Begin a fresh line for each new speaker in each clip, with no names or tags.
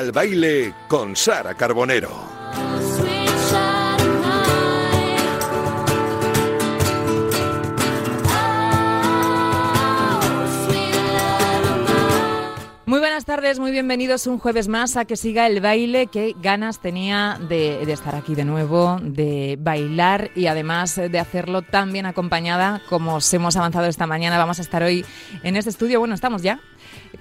el baile con Sara Carbonero.
Muy buenas tardes, muy bienvenidos un jueves más a que siga el baile. Qué ganas tenía de, de, estar aquí de nuevo, de bailar y además de hacerlo tan bien acompañada como os hemos avanzado esta mañana. Vamos a estar hoy en este estudio. Bueno, estamos ya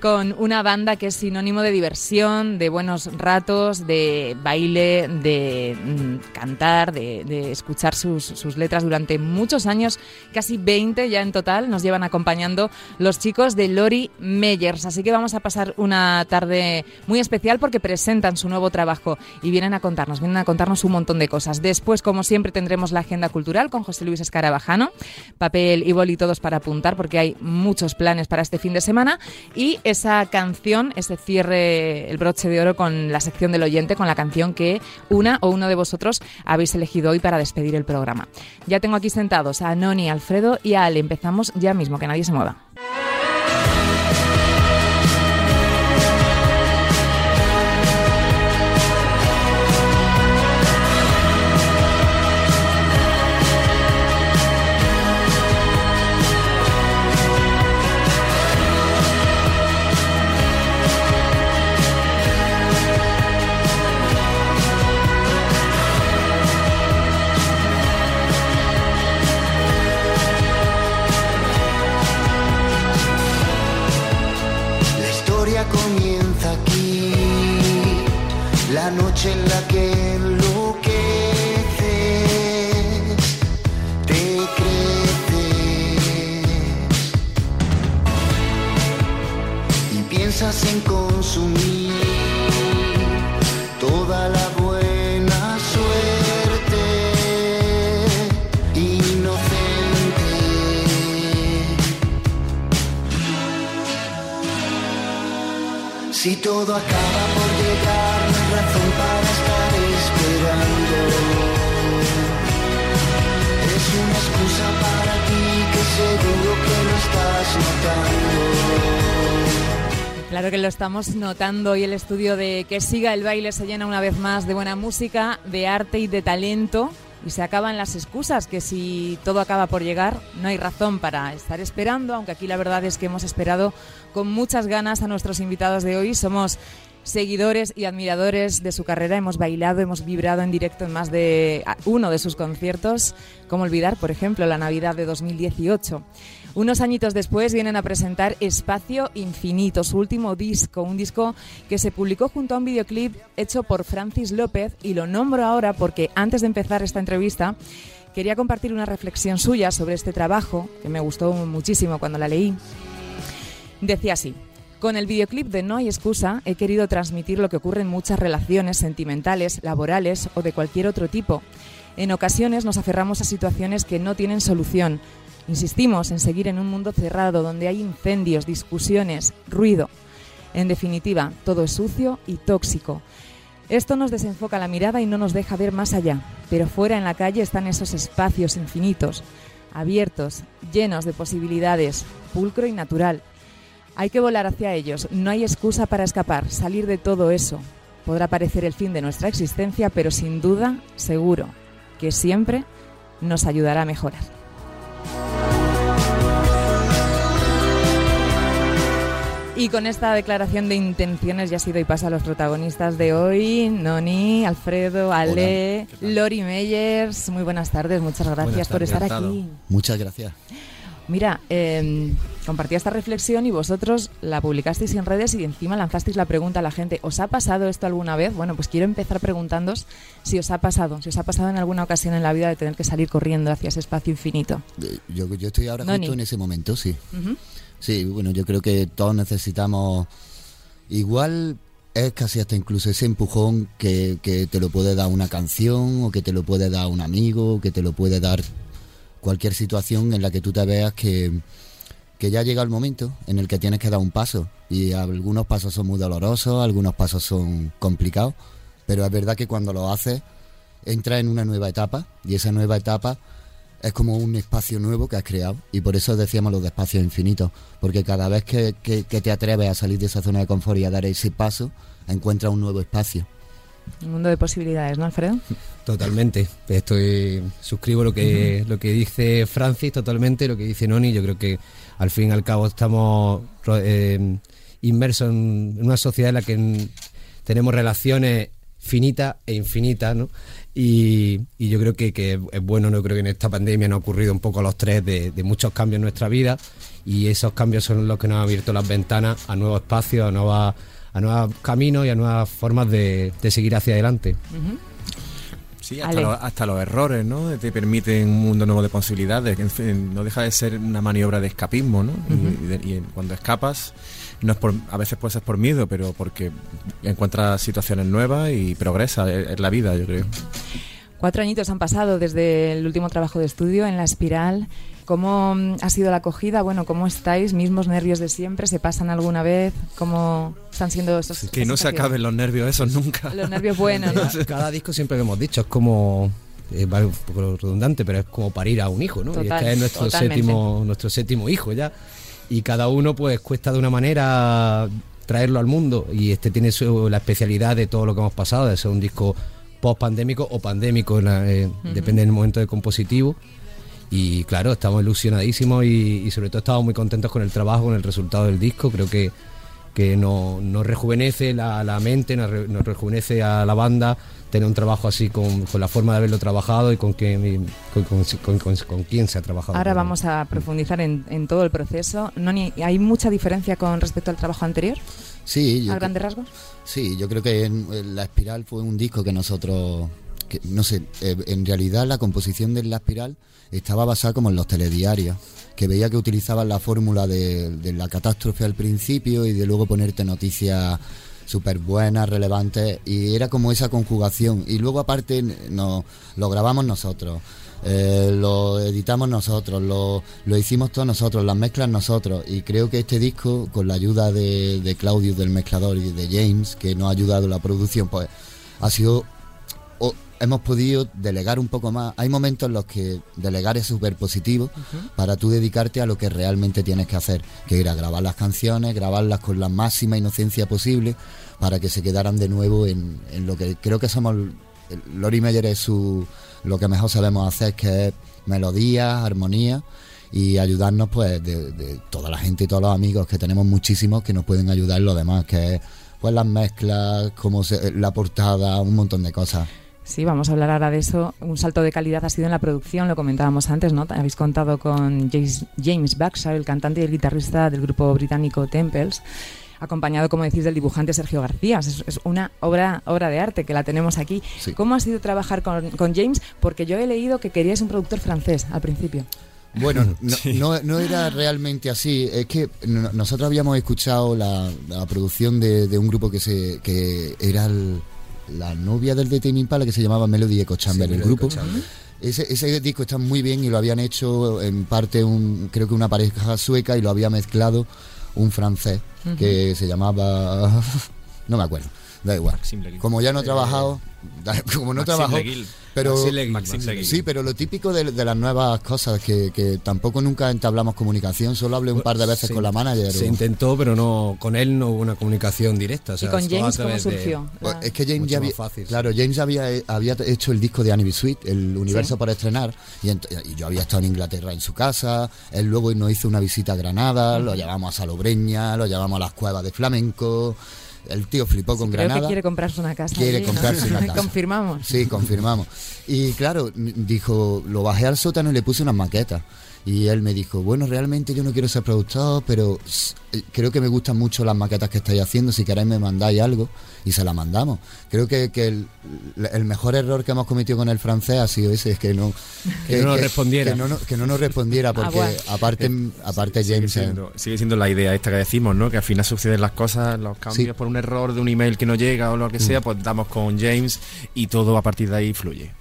con una banda que es sinónimo de diversión, de buenos ratos, de baile, de mm, cantar, de, escuchar sus, sus, letras durante muchos años, casi 20 ya en total, nos llevan acompañando los chicos de Lori Meyers. Así que vamos a pasar una tarde muy especial porque presentan su nuevo trabajo y vienen a contarnos, vienen a contarnos un montón de cosas. Después, como siempre, tendremos la agenda cultural con José Luis Escarabajano, papel y boli todos para apuntar porque hay muchos planes para este fin de semana y esa canción, ese cierre, el broche de oro con la sección del oyente, con la canción que una o uno de vosotros habéis elegido hoy para despedir el programa. Ya tengo aquí sentados a Noni, Alfredo y a Ale. Empezamos ya mismo, que nadie se mueva.
La noche en la que enloqueces, te creces. Y piensas en consumir todo acaba por llegar, no hay razón para estar esperando. Es una excusa para ti que seguro que lo estás notando.
Claro que lo estamos notando y el estudio de Que siga el baile se llena una vez más de buena música, de arte y de talento. Y se acaban las excusas, que si todo acaba por llegar, no hay razón para estar esperando, aunque aquí la verdad es que hemos esperado con muchas ganas a nuestros invitados de hoy. Somos seguidores y admiradores de su carrera. Hemos bailado, hemos vibrado en directo en más de uno de sus conciertos. Como olvidar, por ejemplo, la Navidad de 2018. Unos añitos después vienen a presentar Espacio Infinito, su último disco, un disco que se publicó junto a un videoclip hecho por Francis López y lo nombro ahora porque antes de empezar esta entrevista quería compartir una reflexión suya sobre este trabajo que me gustó muchísimo cuando la leí. Decía así, con el videoclip de No hay excusa he querido transmitir lo que ocurre en muchas relaciones sentimentales, laborales o de cualquier otro tipo. En ocasiones nos aferramos a situaciones que no tienen solución. Insistimos en seguir en un mundo cerrado donde hay incendios, discusiones, ruido. En definitiva, todo es sucio y tóxico. Esto nos desenfoca la mirada y no nos deja ver más allá, pero fuera en la calle están esos espacios infinitos, abiertos, llenos de posibilidades, pulcro y natural. Hay que volar hacia ellos, no hay excusa para escapar, salir de todo eso. Podrá parecer el fin de nuestra existencia, pero sin duda, seguro, que siempre nos ayudará a mejorar. Y con esta declaración de intenciones ya sido y pasa a los protagonistas de hoy, Noni, Alfredo, Ale, Lori Meyers. Muy buenas tardes, muchas gracias
Buenas
por
tardes,
estar aquí.
Muchas gracias.
Mira, eh, compartí esta reflexión y vosotros la publicasteis en redes y encima lanzasteis la pregunta a la gente, ¿os ha pasado esto alguna vez? Bueno, pues quiero empezar preguntándoos si os ha pasado, si os ha pasado en alguna ocasión en la vida de tener que salir corriendo hacia ese espacio infinito.
Eh, Yo, yo estoy ahora
Noni.
justo en ese momento, sí. Sí, bueno, yo creo que todos necesitamos. Igual es casi hasta incluso ese empujón que, que te lo puede dar una canción, o que te lo puede dar un amigo, o que te lo puede dar cualquier situación en la que tú te veas que, que ya llega el momento en el que tienes que dar un paso. Y algunos pasos son muy dolorosos, algunos pasos son complicados, pero es verdad que cuando lo haces, entras en una nueva etapa, y esa nueva etapa es como un espacio nuevo que has creado y por eso decíamos los de espacios infinitos, porque cada vez que, que- que te atreves a salir de esa zona de confort y a dar ese paso, encuentras un nuevo espacio.
Un mundo de posibilidades, ¿no, Alfredo?
Totalmente. Estoy suscribo lo que lo que dice Francis totalmente, lo que dice Noni. Yo creo que al fin y al cabo estamos eh, inmersos en una sociedad en la que tenemos relaciones finitas e infinitas, ¿no? Y, y yo creo que, que es bueno, no creo que en esta pandemia nos ha ocurrido un poco a los tres de, de muchos cambios en nuestra vida y esos cambios son los que nos han abierto las ventanas a nuevos espacios, a nuevas a nuevos caminos y a nuevas formas de, de seguir hacia adelante.
Sí, hasta, los, hasta los errores, ¿no? Te permiten un mundo nuevo de posibilidades. En fin, no deja de ser una maniobra de escapismo, ¿no? Y- y, de- y cuando escapas, no es por, a veces puede ser por miedo, pero porque encuentras situaciones nuevas y progresa. Es, es la vida, yo creo.
Cuatro añitos han pasado desde el último trabajo de estudio en La Espiral. ¿Cómo mm, ha sido la acogida? Bueno, ¿cómo estáis? ¿Mismos nervios de siempre? ¿Se pasan alguna vez? ¿Cómo están siendo estos
Que no se acaben los nervios esos nunca.
Los nervios buenos, ¿no?
Cada disco siempre lo hemos dicho, es como eh, va un poco redundante, pero es como parir a un hijo, ¿no? y
Total,
este es nuestro
totalmente.
séptimo, nuestro séptimo hijo ya. Y cada uno pues cuesta de una manera traerlo al mundo. Y este tiene su, la especialidad de todo lo que hemos pasado, de ser un disco post pandémico o pandémico, eh, depende del momento de compositivo. Y claro, estamos ilusionadísimos y, y sobre todo estamos muy contentos con el trabajo, con el resultado del disco. Creo que, que nos, nos rejuvenece la, la mente, nos, re- nos rejuvenece a la banda tener un trabajo así con, con la forma de haberlo trabajado y con, que, con, con, con- con- con quién se ha trabajado.
Ahora vamos a profundizar en, en todo el proceso. Noni, ¿hay mucha diferencia con respecto al trabajo anterior?
Sí, yo
¿A grandes rasgos?
Sí, yo creo que en- en La Espiral fue un disco que nosotros, que, no sé, eh, en realidad la composición de La Espiral estaba basada como en los telediarios, que veía que utilizaban la fórmula de, de la catástrofe al principio y de luego ponerte noticias súper buenas, relevantes, y era como esa conjugación. Y luego aparte no, lo grabamos nosotros. eh, lo editamos nosotros, lo, lo hicimos todos nosotros, las mezclas nosotros y creo que este disco con la ayuda de, de Claudio del mezclador y de James que nos ha ayudado en la producción pues ha sido hemos podido delegar un poco más. Hay momentos en los que delegar es súper positivo para tú dedicarte a lo que realmente tienes que hacer, que era grabar las canciones, grabarlas con la máxima inocencia posible para que se quedaran de nuevo en, en lo que creo que somos... Lori Meyer es su, lo que mejor sabemos hacer, que es melodía, armonía y ayudarnos pues de, de toda la gente y todos los amigos que tenemos muchísimos que nos pueden ayudar en lo demás, que es pues las mezclas, como se- la portada, un montón de cosas.
Sí, vamos a hablar ahora de eso. Un salto de calidad ha sido en la producción, lo comentábamos antes, ¿no? Habéis contado con James, James Baxter, el cantante y el guitarrista del grupo británico Temples, acompañado, como decís, del dibujante Sergio García. Es, es una obra, obra de arte que la tenemos aquí.
Sí.
¿Cómo ha sido trabajar con, con James? Porque yo he leído que queríais un productor francés al principio.
Bueno, no, no, no era realmente así. Es que no- nosotros habíamos escuchado la, la producción de, de un grupo que se que era el- la novia del de Tame Impala que se llamaba Melody Echo Chamber,
Sí,
el
Melody
grupo. Ese, ese disco está muy bien y lo habían hecho en parte un creo que una pareja sueca y lo había mezclado un francés que se llamaba no me acuerdo. Da igual. Como ya no he trabajado, da- como no
Maxime
trabajo,
Leguil.
pero
Leguil.
Sí, pero lo típico de, de las nuevas cosas, que, que tampoco nunca entablamos comunicación, solo hablé un par de veces
Se-
con la manager.
Se
o-
intentó, pero no con él no hubo una comunicación directa. o sea,
¿Y con James cómo
de-
surgió?
Pues
La-
es que James ya había,
fácil,
claro, James había, había hecho el disco de Annie B. Sweet, el universo
Sí.
por estrenar, y, ent- y yo había estado en Inglaterra en su casa, él luego nos hizo una visita a Granada, lo llevamos a Salobreña, lo llevamos a las cuevas de flamenco, el tío flipó con
Creo
Granada.
que quiere comprarse una casa.
Quiere
allí, ¿no?
comprarse una casa.
Confirmamos.
Sí, confirmamos. Y claro, dijo, lo bajé al sótano y le puse unas maquetas. Y él me dijo, bueno, realmente yo no quiero ser productor, pero eh, creo que me gustan mucho las maquetas que estáis haciendo, si queréis me mandáis algo y se la mandamos. Creo que, que el, el mejor error que hemos cometido con el francés ha sido ese, es que no,
Que no nos respondiera.
Que no, no- que no nos respondiera, porque aparte, aparte
Sigue
James... eh,
siendo, sigue siendo la idea esta que decimos, ¿no? Que al final suceden las cosas, los cambios
Sí.
por un error de un email que no llega o lo que sea, pues damos con James y todo a partir de ahí fluye.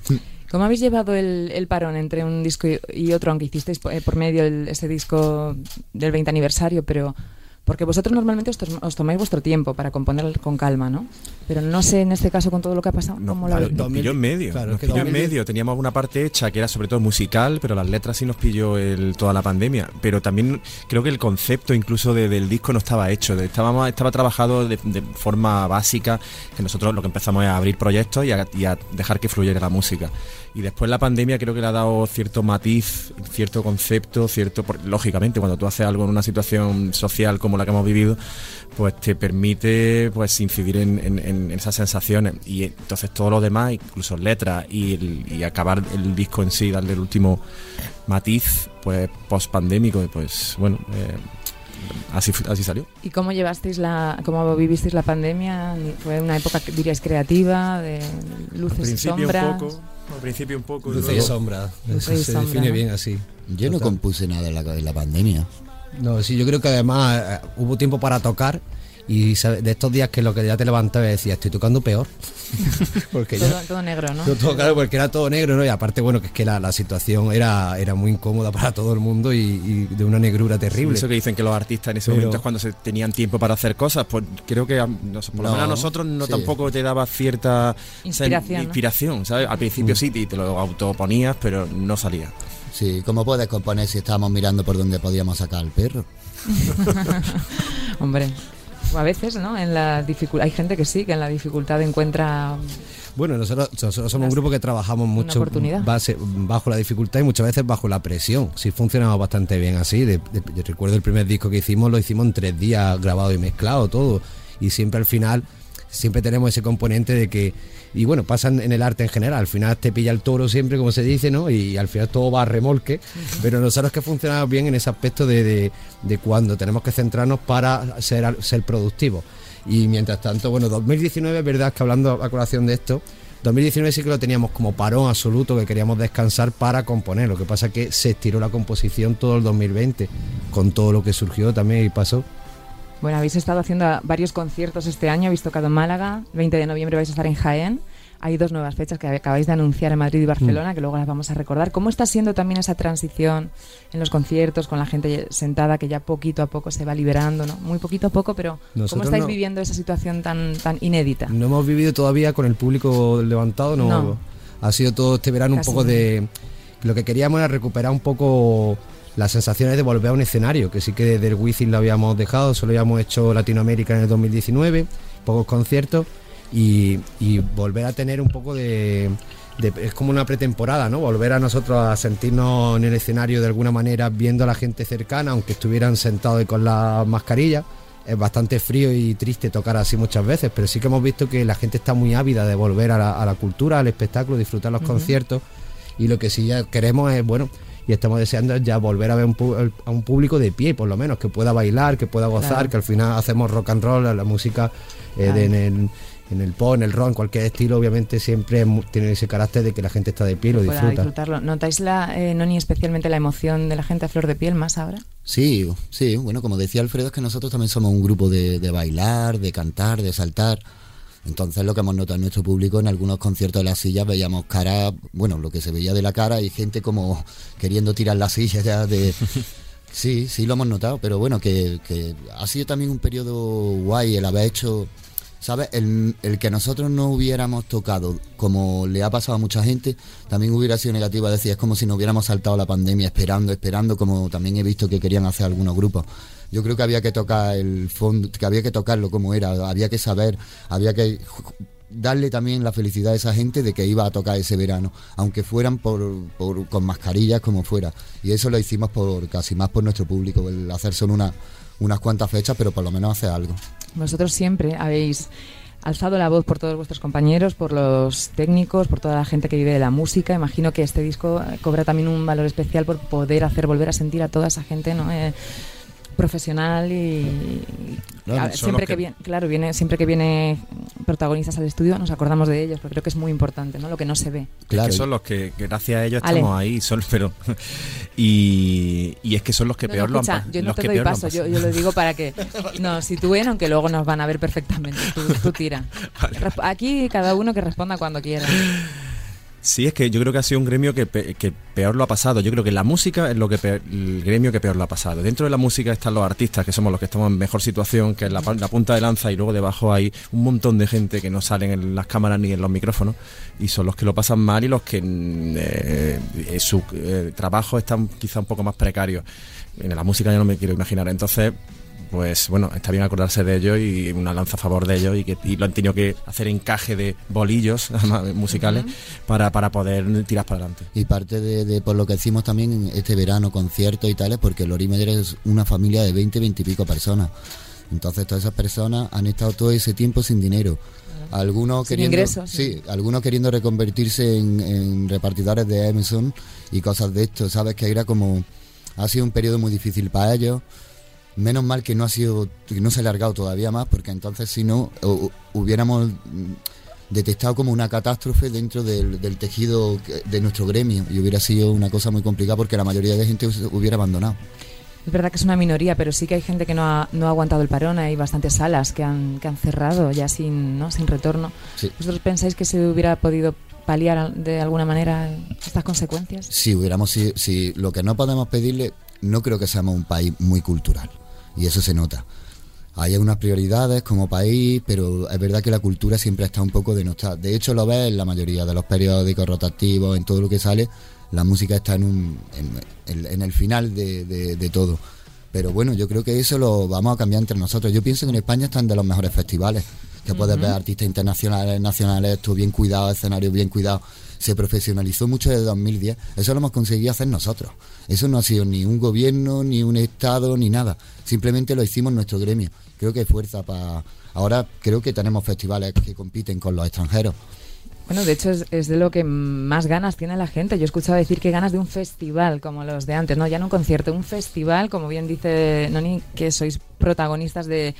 ¿Cómo habéis llevado el, el parón entre un disco y, y otro, aunque hicisteis por, eh, por medio el- ese disco del 20 aniversario, pero Porque vosotros normalmente os, tomáis vuestro tiempo para componer con calma, ¿no? Pero no sé en este caso con todo lo que ha pasado,
No,
¿cómo lo
claro, nos pilló en medio.
Claro,
nos
es que
pilló en
2010
medio. Teníamos una parte hecha que era sobre todo musical, pero las letras sí nos pilló el, toda la pandemia. Pero también creo que el concepto incluso de- del disco no estaba hecho. de- Estábamos, estaba trabajado de, de forma básica, que nosotros lo que empezamos es a abrir proyectos y a, y a dejar que fluyera la música. Y después la pandemia creo que le ha dado cierto matiz, cierto concepto, cierto... por- lógicamente, cuando tú haces algo en una situación social como la que hemos vivido, pues te permite pues incidir en, en- en esas sensaciones y entonces todo lo demás incluso letras y, el- y acabar el disco en sí darle el último matiz pues post pandémico pues bueno eh, así así salió
¿Y cómo llevasteis la, cómo vivisteis la pandemia? ¿Fue una época, que diríais, creativa, de
al
luces y
principio un
sombras?
poco al principio un poco y
Luces y sombras.
Luces y
se
sombras,
define
¿no?
bien así.
Yo no compuse nada en la, en la pandemia.
No, sí, yo creo que además eh, hubo tiempo para tocar y de estos días que lo que ya te levantabas y decías, estoy tocando peor. porque
Todo,
ya...
todo negro, ¿no?
todo- claro, porque era todo negro, ¿no? Y aparte, bueno, que es que la, la situación era, era muy incómoda para todo el mundo y, y de una negrura terrible.
Eso que dicen que los artistas en ese
Pero-
momento es cuando se tenían tiempo para hacer cosas, pues creo que a, no sé, por lo
No,
menos a nosotros no
sí.
tampoco te daba cierta
Inspiración,
sen-
¿no?
inspiración, ¿sabes? Al principio
Mm.
sí, te lo autoponías, pero no salía.
Sí, ¿cómo puedes componer si estábamos mirando por donde podíamos sacar al perro?
Hombre, a veces, ¿no? En la dificul- hay gente que sí, que en la dificultad encuentra...
Bueno, nosotros, nosotros somos un grupo que trabajamos mucho base- bajo la dificultad y muchas veces bajo la presión. Sí funcionamos bastante bien así. De- de- yo recuerdo el primer disco que hicimos, lo hicimos en tres días, grabado y mezclado todo. Y siempre al final, siempre tenemos ese componente de que, y bueno, pasa en el arte en general, al final te pilla el toro siempre, como se dice, ¿no? Y al final todo va a remolque. Pero nosotros que funcionamos bien en ese aspecto de, de- de cuando tenemos que centrarnos para ser, ser productivos. Y mientras tanto, bueno, 2019 es verdad que hablando a colación de esto, 2019 sí que lo teníamos como parón absoluto, que queríamos descansar para componer. Lo que pasa es que se estiró la composición todo el 2020, con todo lo que surgió también y pasó.
Bueno, habéis estado haciendo varios conciertos este año, habéis tocado en Málaga, el 20 de noviembre vais a estar en Jaén. Hay dos nuevas fechas que acabáis de anunciar en Madrid y Barcelona, que luego las vamos a recordar. ¿Cómo está siendo también esa transición en los conciertos, con la gente sentada que ya poquito a poco se va liberando, ¿no? Muy poquito a poco, pero ¿cómo estáis
no.
viviendo esa situación tan, tan inédita?
No hemos vivido todavía con el público levantado, no.
No.
Ha sido todo este verano
Casi
un poco de. Lo que queríamos era recuperar un poco las sensaciones de volver a un escenario, que sí que desde el Wizzing lo habíamos dejado, solo habíamos hecho Latinoamérica en el 2019, pocos conciertos, y, y volver a tener un poco de, de- Es como una pretemporada, ¿no? Volver a nosotros a sentirnos en el escenario de alguna manera viendo a la gente cercana, aunque estuvieran sentados y con la mascarilla. Es bastante frío y triste tocar así muchas veces, pero sí que hemos visto que la gente está muy ávida de volver a la, a la cultura, al espectáculo, disfrutar los conciertos. Y lo que sí ya queremos es, bueno, y estamos deseando es ya volver a ver un pu- a un público de pie, por lo menos, que pueda bailar, que pueda gozar,
Claro.
que al final hacemos rock and roll, la música eh, de- en, el, en el pop, en el rock, en cualquier estilo, obviamente siempre tiene ese carácter de que la gente está de pie y lo disfruta.
disfrutarlo. ¿Notáis, la, eh, Noni, especialmente la emoción de la gente a flor de piel más ahora?
Sí, sí, bueno, como decía Alfredo, es que nosotros también somos un grupo de, de bailar, de cantar, de saltar. Entonces lo que hemos notado en nuestro público, en algunos conciertos de las sillas veíamos cara, bueno, lo que se veía de la cara y gente como queriendo tirar la silla ya de... Sí, sí lo hemos notado, pero bueno, que, que ha sido también un periodo guay el haber hecho, ¿sabes? El, el que nosotros no hubiéramos tocado, como le ha pasado a mucha gente, también hubiera sido negativo, es decir, es como si no hubiéramos saltado la pandemia esperando, esperando, como también he visto que querían hacer algunos grupos. Yo creo que había que tocar el fondo, que había que tocarlo como era, había que saber, había que darle también la felicidad a esa gente de que iba a tocar ese verano, aunque fueran por, por- con mascarillas como fuera. Y eso lo hicimos por casi más por nuestro público, el hacer solo una, unas cuantas fechas, pero por lo menos hacer algo.
Vosotros siempre habéis alzado la voz por todos vuestros compañeros, por los técnicos, por toda la gente que vive de la música. Imagino que este disco cobra también un valor especial por poder hacer volver a sentir a toda esa gente, ¿no? Eh, profesional y siempre que,
que-
viene claro viene siempre que viene protagonistas al estudio nos acordamos de ellos porque creo que es muy importante no lo que no se ve
Claro,
que son los que, que gracias a ellos
Ale.
estamos ahí, son, pero y, y es que son los que
No,
peor
no,
lo han
yo no
los
te
que
doy paso, yo,
pasado.
yo lo digo para que nos sitúen, aunque luego nos van a ver perfectamente. Tú, tú tira. Aquí cada uno que responda cuando quiera.
Sí, es que yo creo que ha sido un gremio que, pe- que peor lo ha pasado. Yo creo que la música es lo que el gremio que peor lo ha pasado. Dentro de la música están los artistas, que somos los que estamos en mejor situación, que es la, la punta de lanza, y luego debajo hay un montón de gente que no salen en las cámaras ni en los micrófonos, y son los que lo pasan mal y los que mm, eh, eh, su eh, trabajo está quizá un poco más precario. En la música ya no me quiero imaginar. Entonces, pues bueno, está bien acordarse de ellos y una lanza a favor de ellos y que y lo han tenido que hacer encaje de bolillos musicales para, para poder tirar para adelante.
Y parte de, de por lo que hicimos también este verano, conciertos y tales, porque Lori Meyer es una familia de 20, 20 y pico personas. Entonces todas esas personas han estado todo ese tiempo sin dinero. Algunos
Sin
queriendo,
ingresos,
sí,
sí.
algunos queriendo reconvertirse en, en repartidores de Amazon y cosas de esto. Sabes que era como ha sido un periodo muy difícil para ellos. Menos mal que no ha sido, que no se ha alargado todavía más, porque entonces si no hu- hubiéramos mm, detectado como una catástrofe dentro del, del tejido de nuestro gremio y hubiera sido una cosa muy complicada porque la mayoría de gente hubiera abandonado.
Es verdad que es una minoría, pero sí que hay gente que no ha, no ha aguantado el parón. Hay bastantes salas que han, que han cerrado ya sin, ¿no? sin retorno.
Sí.
¿Vosotros pensáis que se hubiera podido paliar al- de alguna manera estas consecuencias?
Si hubiéramos si, si lo que no podemos pedirle, no creo que seamos un país muy cultural y eso se nota. Hay unas prioridades como país, pero es verdad que la cultura siempre está un poco denostada. De hecho, lo ves en la mayoría de los periódicos rotativos, en todo lo que sale, la música está en, un, en, el final de, de- de todo. Pero bueno, yo creo que eso lo vamos a cambiar entre nosotros. Yo pienso que en España están de los mejores festivales, que puedes ver artistas internacionales, nacionales, esto bien cuidado, escenarios bien cuidados. Se profesionalizó mucho desde 2010. Eso lo hemos conseguido hacer nosotros. Eso no ha sido ni un gobierno, ni un Estado, ni nada. Simplemente lo hicimos nuestro gremio. Creo que hay fuerza para... Ahora creo que tenemos festivales que compiten con los extranjeros.
Bueno, de hecho es, es de lo que más ganas tiene la gente. Yo he escuchado decir que ganas de un festival como los de antes, no ya no un concierto, un festival, como bien dice Noni, que sois protagonistas de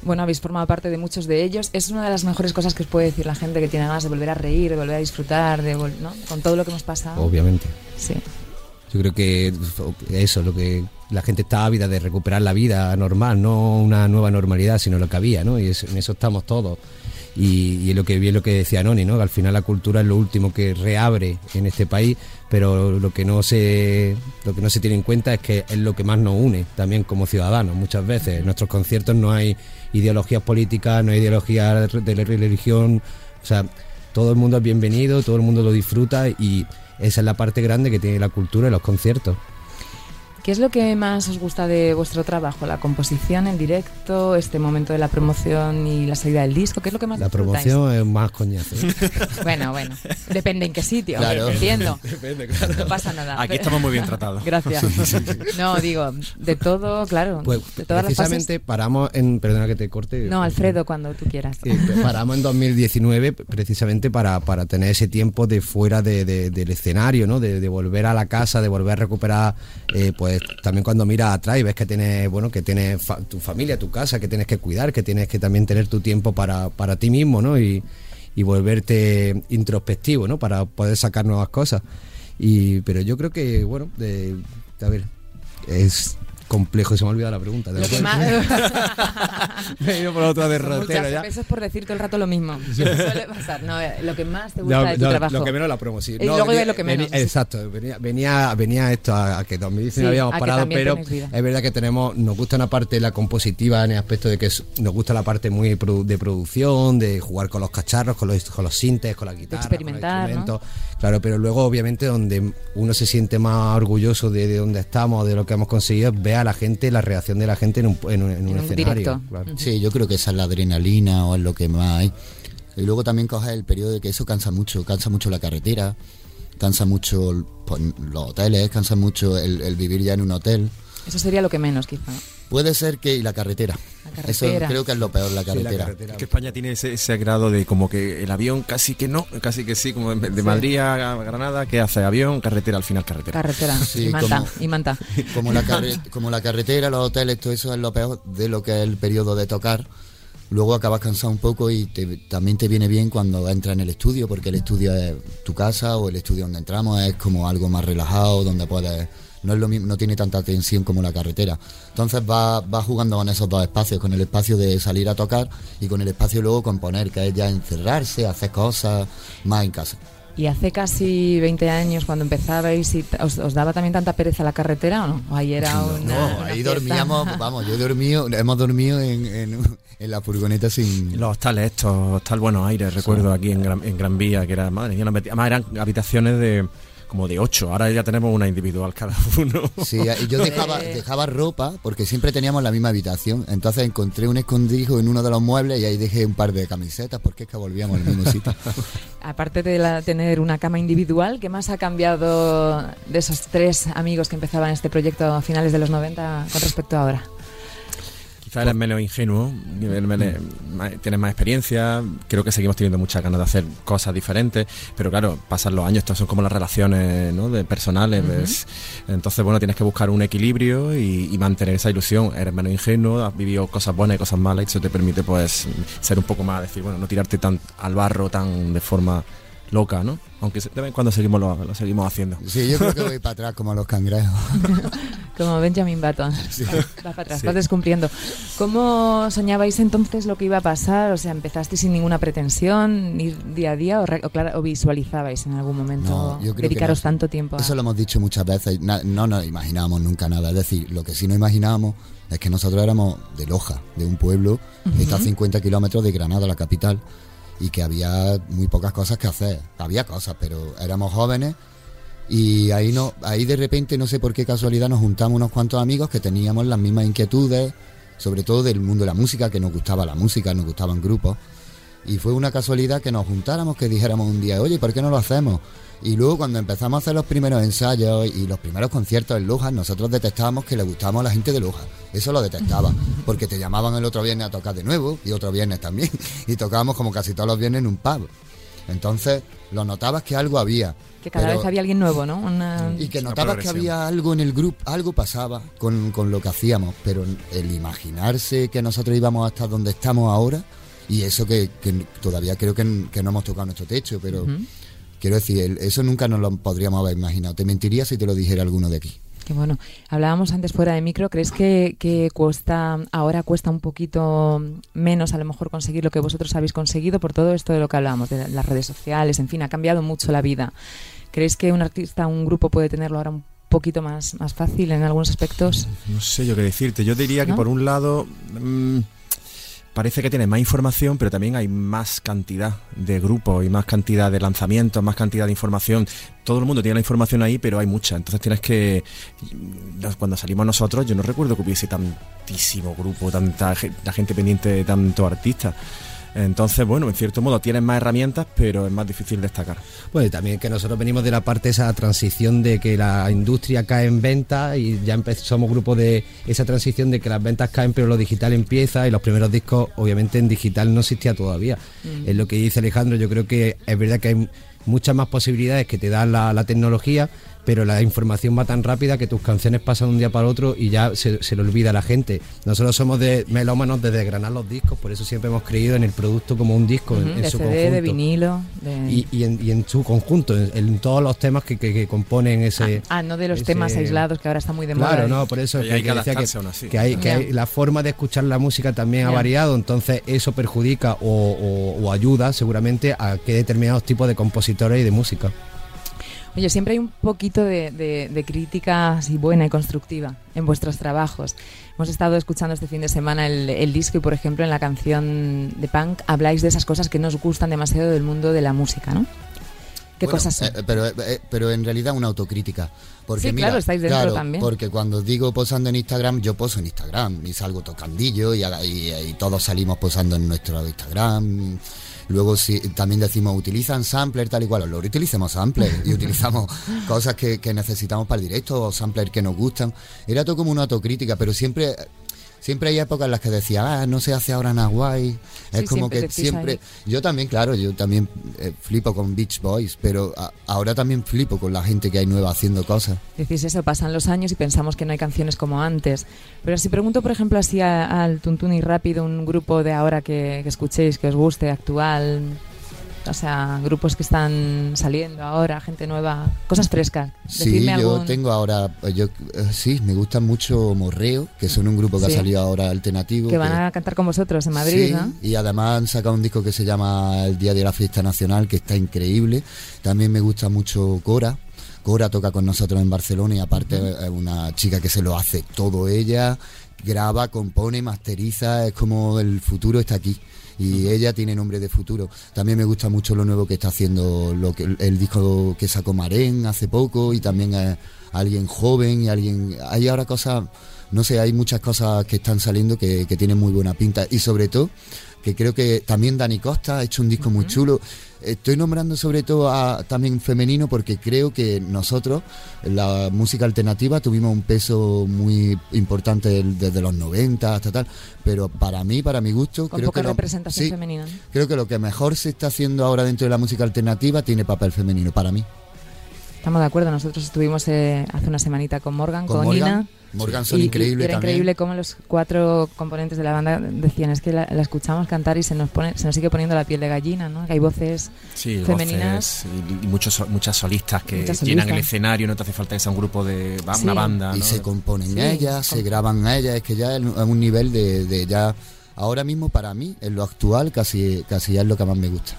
bueno, habéis formado parte de muchos de ellos. Es una de las mejores cosas que os puede decir la gente que tiene ganas de volver a reír, de volver a disfrutar, de vol- ¿no? con todo lo que hemos pasado.
Obviamente.
Sí.
Yo creo que eso, lo que la gente está ávida de recuperar la vida normal, no una nueva normalidad, sino lo que había, ¿no? Y eso- en eso estamos todos. Y, y es lo que bien lo que decía Noni, ¿no? Que al final la cultura es lo último que reabre en este país, pero lo que no se lo que no se tiene en cuenta es que es lo que más nos une también como ciudadanos. Muchas veces en nuestros conciertos no hay ideologías políticas, no hay ideologías de religión, o sea, todo el mundo es bienvenido, todo el mundo lo disfruta y esa es la parte grande que tiene la cultura y los conciertos.
¿Qué es lo que más os gusta de vuestro trabajo? ¿La composición en directo, este momento de la promoción y la salida del disco? ¿Qué es lo que más
La
disfrutáis?
promoción es más coñazo. ¿eh?
Bueno, bueno, depende en qué sitio,
Claro.
entiendo. No pasa nada.
Aquí estamos muy bien tratados.
Gracias. No, digo, de todo, claro,
Pues
de todas las
precisamente paramos en, perdona que te corte.
No, Alfredo, cuando tú quieras.
Sí, paramos en 2019 precisamente para, para tener ese tiempo de fuera de- de- del escenario, ¿no? De, de volver a la casa, de volver a recuperar, eh, pues también cuando miras atrás y ves que tienes, bueno, que tienes fa- tu familia, tu casa, que tienes que cuidar, que tienes que también tener tu tiempo para, para ti mismo, ¿no? Y, y volverte introspectivo, ¿no? Para poder sacar nuevas cosas. Y, pero yo creo que, bueno, de, a ver, es complejo, se me ha olvidado la pregunta.
Lo que más...
Me he ido por otra derrotera ya.
veces por decir todo el rato lo mismo. Suele pasar. No, eh, lo que más te gusta
No,
de tu
no,
trabajo.
Lo que menos la promo, sí.
Y luego iba lo que menos,
venía-
sí.
Exacto, venía, venía, venía esto a, a que 2019
Sí,
habíamos parado, pero es verdad que tenemos, nos gusta una parte la compositiva en el aspecto de que es- nos gusta la parte muy produ- de producción, de jugar con los cacharros, con los, con los sintes, con la guitarra,
experimentar,
con los instrumentos. Claro, pero luego obviamente donde uno se siente más orgulloso de, de donde estamos, de lo que hemos conseguido, es ver a la gente, la reacción de la gente en un, en un, en un
En un
escenario. claro.
Sí, yo creo que esa es la adrenalina o es lo que más hay. Y luego también coges el periodo de que eso cansa mucho, cansa mucho la carretera, cansa mucho pues, los hoteles, cansa mucho el, el vivir ya en un hotel.
Eso sería lo que menos, quizá.
Puede ser que y la carretera.
La
Eso
carretera.
creo que es lo peor, la
Sí, la
carretera.
carretera.
Es que España tiene ese, ese grado de como que el avión casi que no, casi que sí, como de de Madrid a Granada, que hace avión, carretera, al final carretera.
Carretera.
Sí,
y manta.
como-
Y manta.
Como la, carre- como la carretera, los hoteles, todo eso es lo peor de lo que es el periodo de tocar. Luego acabas cansado un poco y te- también te viene bien cuando entras en el estudio, porque el estudio es tu casa o el estudio donde entramos es como algo más relajado, donde puedes... No, es lo mismo, no tiene tanta tensión como la carretera. Entonces vas va jugando con esos dos espacios, con el espacio de salir a tocar y con el espacio luego componer, que es ya encerrarse, hacer cosas más en casa.
Y hace casi 20 años, cuando empezabais, y os, os daba también tanta pereza la carretera o no? ¿O ahí era una.
No,
una
ahí
fiesta?
dormíamos, vamos, yo he dormido, hemos dormido en, en, en la furgoneta sin...
Los hostales estos, hostal Buenos Aires, recuerdo aquí en Gran, en Gran Vía, que era, madre mía, además eran habitaciones de como de ocho, ahora ya tenemos una individual cada uno.
Sí, y yo dejaba, dejaba ropa porque siempre teníamos la misma habitación. Entonces encontré un escondrijo en uno de los muebles y ahí dejé un par de camisetas porque es que volvíamos al mismo sitio.
Aparte de la- tener una cama individual, ¿qué más ha cambiado de esos tres amigos que empezaban este proyecto a finales de los 90 con respecto a ahora?
Eres menos ingenuo, tienes más experiencia, creo que seguimos teniendo muchas ganas de hacer cosas diferentes, pero claro, pasan los años, estos son como las relaciones ¿no? de personales, ¿ves? entonces bueno, tienes que buscar un equilibrio y, y mantener esa ilusión, eres menos ingenuo, has vivido cosas buenas y cosas malas y eso te permite pues ser un poco más, decir, bueno, no tirarte tan al barro tan de forma loca, ¿no? Aunque se- de vez en cuando seguimos lo, lo seguimos haciendo.
Sí, yo creo que voy para atrás como los cangrejos.
Como Benjamin Button. Va para atrás,
Sí.
vas descumpliendo. ¿Cómo soñabais entonces lo que iba a pasar? O sea, ¿empezasteis sin ninguna pretensión, ir día a día o, re- o clara- o visualizabais en algún momento
No, yo creo que
dedicaros
no.
tanto tiempo a...
Eso lo hemos dicho muchas veces, na- no nos imaginábamos nunca nada. Es decir, lo que sí nos imaginábamos es que nosotros éramos de Loja, de un pueblo que está a 50 kilómetros de Granada, la capital, y que había muy pocas cosas que hacer. Había cosas, pero éramos jóvenes y ahí no, ahí de repente no sé por qué casualidad nos juntamos unos cuantos amigos que teníamos las mismas inquietudes, sobre todo del mundo de la música, que nos gustaba la música, nos gustaban grupos. Y fue una casualidad que nos juntáramos, que dijéramos un día, oye, ¿por qué no lo hacemos? Y luego cuando empezamos a hacer los primeros ensayos y los primeros conciertos en Loja, nosotros detectábamos que le gustábamos a la gente de Loja. Eso lo detectaba, porque te llamaban el otro viernes a tocar de nuevo y otro viernes también. Y tocábamos como casi todos los viernes en un pub. Entonces lo notabas que algo había.
Que cada
pero-
vez había alguien nuevo, ¿no? Una-
y que notabas que había algo en el grupo, algo pasaba con, con lo que hacíamos, pero el imaginarse que nosotros íbamos hasta donde estamos ahora, y eso que, que todavía creo que, que no hemos tocado nuestro techo, pero quiero decir, eso nunca nos lo podríamos haber imaginado. Te mentiría si te lo dijera alguno de aquí.
Que bueno, hablábamos antes fuera de micro, ¿crees que, que cuesta, ahora cuesta un poquito menos a lo mejor conseguir lo que vosotros habéis conseguido por todo esto de lo que hablábamos, de las redes sociales, en fin, ha cambiado mucho la vida? ¿Crees que un artista, un grupo puede tenerlo ahora un poquito más, más fácil en algunos aspectos?
No sé yo qué decirte. Yo diría que por un lado mm, parece que tiene más información, pero también hay más cantidad de grupos y más cantidad de lanzamientos, más cantidad de información. Todo el mundo tiene la información ahí, pero hay mucha. Entonces tienes que cuando salimos nosotros, yo no recuerdo que hubiese tantísimo grupo, tanta gente pendiente de tanto artista. Entonces, bueno, en cierto modo tienes más herramientas, pero es más difícil destacar.
Bueno, y también que nosotros venimos de la parte de esa transición de que la industria cae en venta y ya somos grupo de esa transición de que las ventas caen pero lo digital empieza y los primeros discos obviamente en digital no existía todavía. Es lo que dice Alejandro, yo creo que es verdad que hay muchas más posibilidades que te da la, la tecnología, pero la información va tan rápida que tus canciones pasan un día para otro y ya se, se le olvida a la gente. Nosotros somos de melómanos de desgranar los discos, por eso siempre hemos creído en el producto como un disco, en,
de
su
CD,
conjunto
de vinilo, de...
y, y en, y en su conjunto, en, en todos los temas que, que- que componen ese...
ah, no de los
ese-
temas aislados que ahora está muy de
Claro, no, por eso
Y hay que
decía que hay, que
Ya.
hay- la forma de escuchar la música también ha variado, entonces eso perjudica o, o- o ayuda seguramente a que determinados tipos de compositores y de música.
Oye, siempre hay un poquito de, de- de crítica así buena y constructiva en vuestros trabajos. Hemos estado escuchando este fin de semana el, el disco y, por ejemplo, en la canción de punk habláis de esas cosas que no os gustan demasiado del mundo de la música, ¿no? ¿Qué
Bueno,
cosas son?
eh, pero, eh, pero en realidad una autocrítica. Porque
Sí,
mira,
claro, estáis dentro
claro,
también.
Porque cuando digo posando en Instagram, yo poso en Instagram y salgo tocandillo y, y- y todos salimos posando en nuestro Instagram. Luego si, también decimos, utilizan sampler tal y cual, lo utilicemos sampler y utilizamos cosas que, que necesitamos para el directo o sampler que nos gustan. Era todo como una autocrítica, pero siempre... Siempre hay épocas en las que decía, ah, no se hace ahora nada guay. Es
Sí,
como que
ahí.
siempre, yo también, claro, yo también eh, flipo con Beach Boys, pero a- ahora también flipo con la gente que hay nueva haciendo cosas.
Decís eso, pasan los años y pensamos que no hay canciones como antes. Pero si pregunto, por ejemplo, así al Tuntún y Rápido, un grupo de ahora que, que escuchéis, que os guste, actual, O sea, grupos que están saliendo ahora, gente nueva, cosas frescas.
Sí, yo tengo ahora, yo eh, sí, me gusta mucho Morreo, que son un grupo que
Sí.
ha salido ahora alternativo.
que van a cantar con vosotros en Madrid,
Sí,
¿no?
y además han sacado un disco que se llama El Día de la Fiesta Nacional, que está increíble. También me gusta mucho Cora. Cora toca con nosotros en Barcelona y aparte es una chica que se lo hace todo ella, graba, compone, masteriza, es como el futuro está aquí. Y ella tiene nombre de futuro. También me gusta mucho lo nuevo que está haciendo, lo que el disco que sacó Marén hace poco y también es alguien joven y alguien... Hay ahora cosas no sé, hay muchas cosas que están saliendo que, que tienen muy buena pinta y sobre todo que creo que también Dani Costa ha hecho un disco muy chulo. Estoy nombrando sobre todo a también femenino porque creo que nosotros, la música alternativa, tuvimos un peso muy importante desde los 90 hasta tal, pero para mí, para mi gusto,
Con
creo
poca
que lo-
representación
sí,
femenina.
creo que lo que mejor se está haciendo ahora dentro de la música alternativa tiene papel femenino para mí.
Estamos de acuerdo, nosotros estuvimos eh, hace una semanita con Morgan, con,
Con Morgan,
Nina.
Morgan son
y- y
increíbles
Era
también.
increíble cómo los cuatro componentes de la banda decían, es que la, la escuchamos cantar y se nos pone, se nos sigue poniendo la piel de gallina, ¿no? Que hay voces
Sí,
femeninas.
voces y, y muchos, muchas solistas que
Muchas
llenan el
solistas.
escenario, no te hace falta que sea un grupo de va,
Sí.
una banda.
y
¿no?
se componen
Sí,
ellas, se graban ellas, es que ya es un nivel de, de ya ahora mismo para mí en lo actual casi casi ya es lo que más me gusta.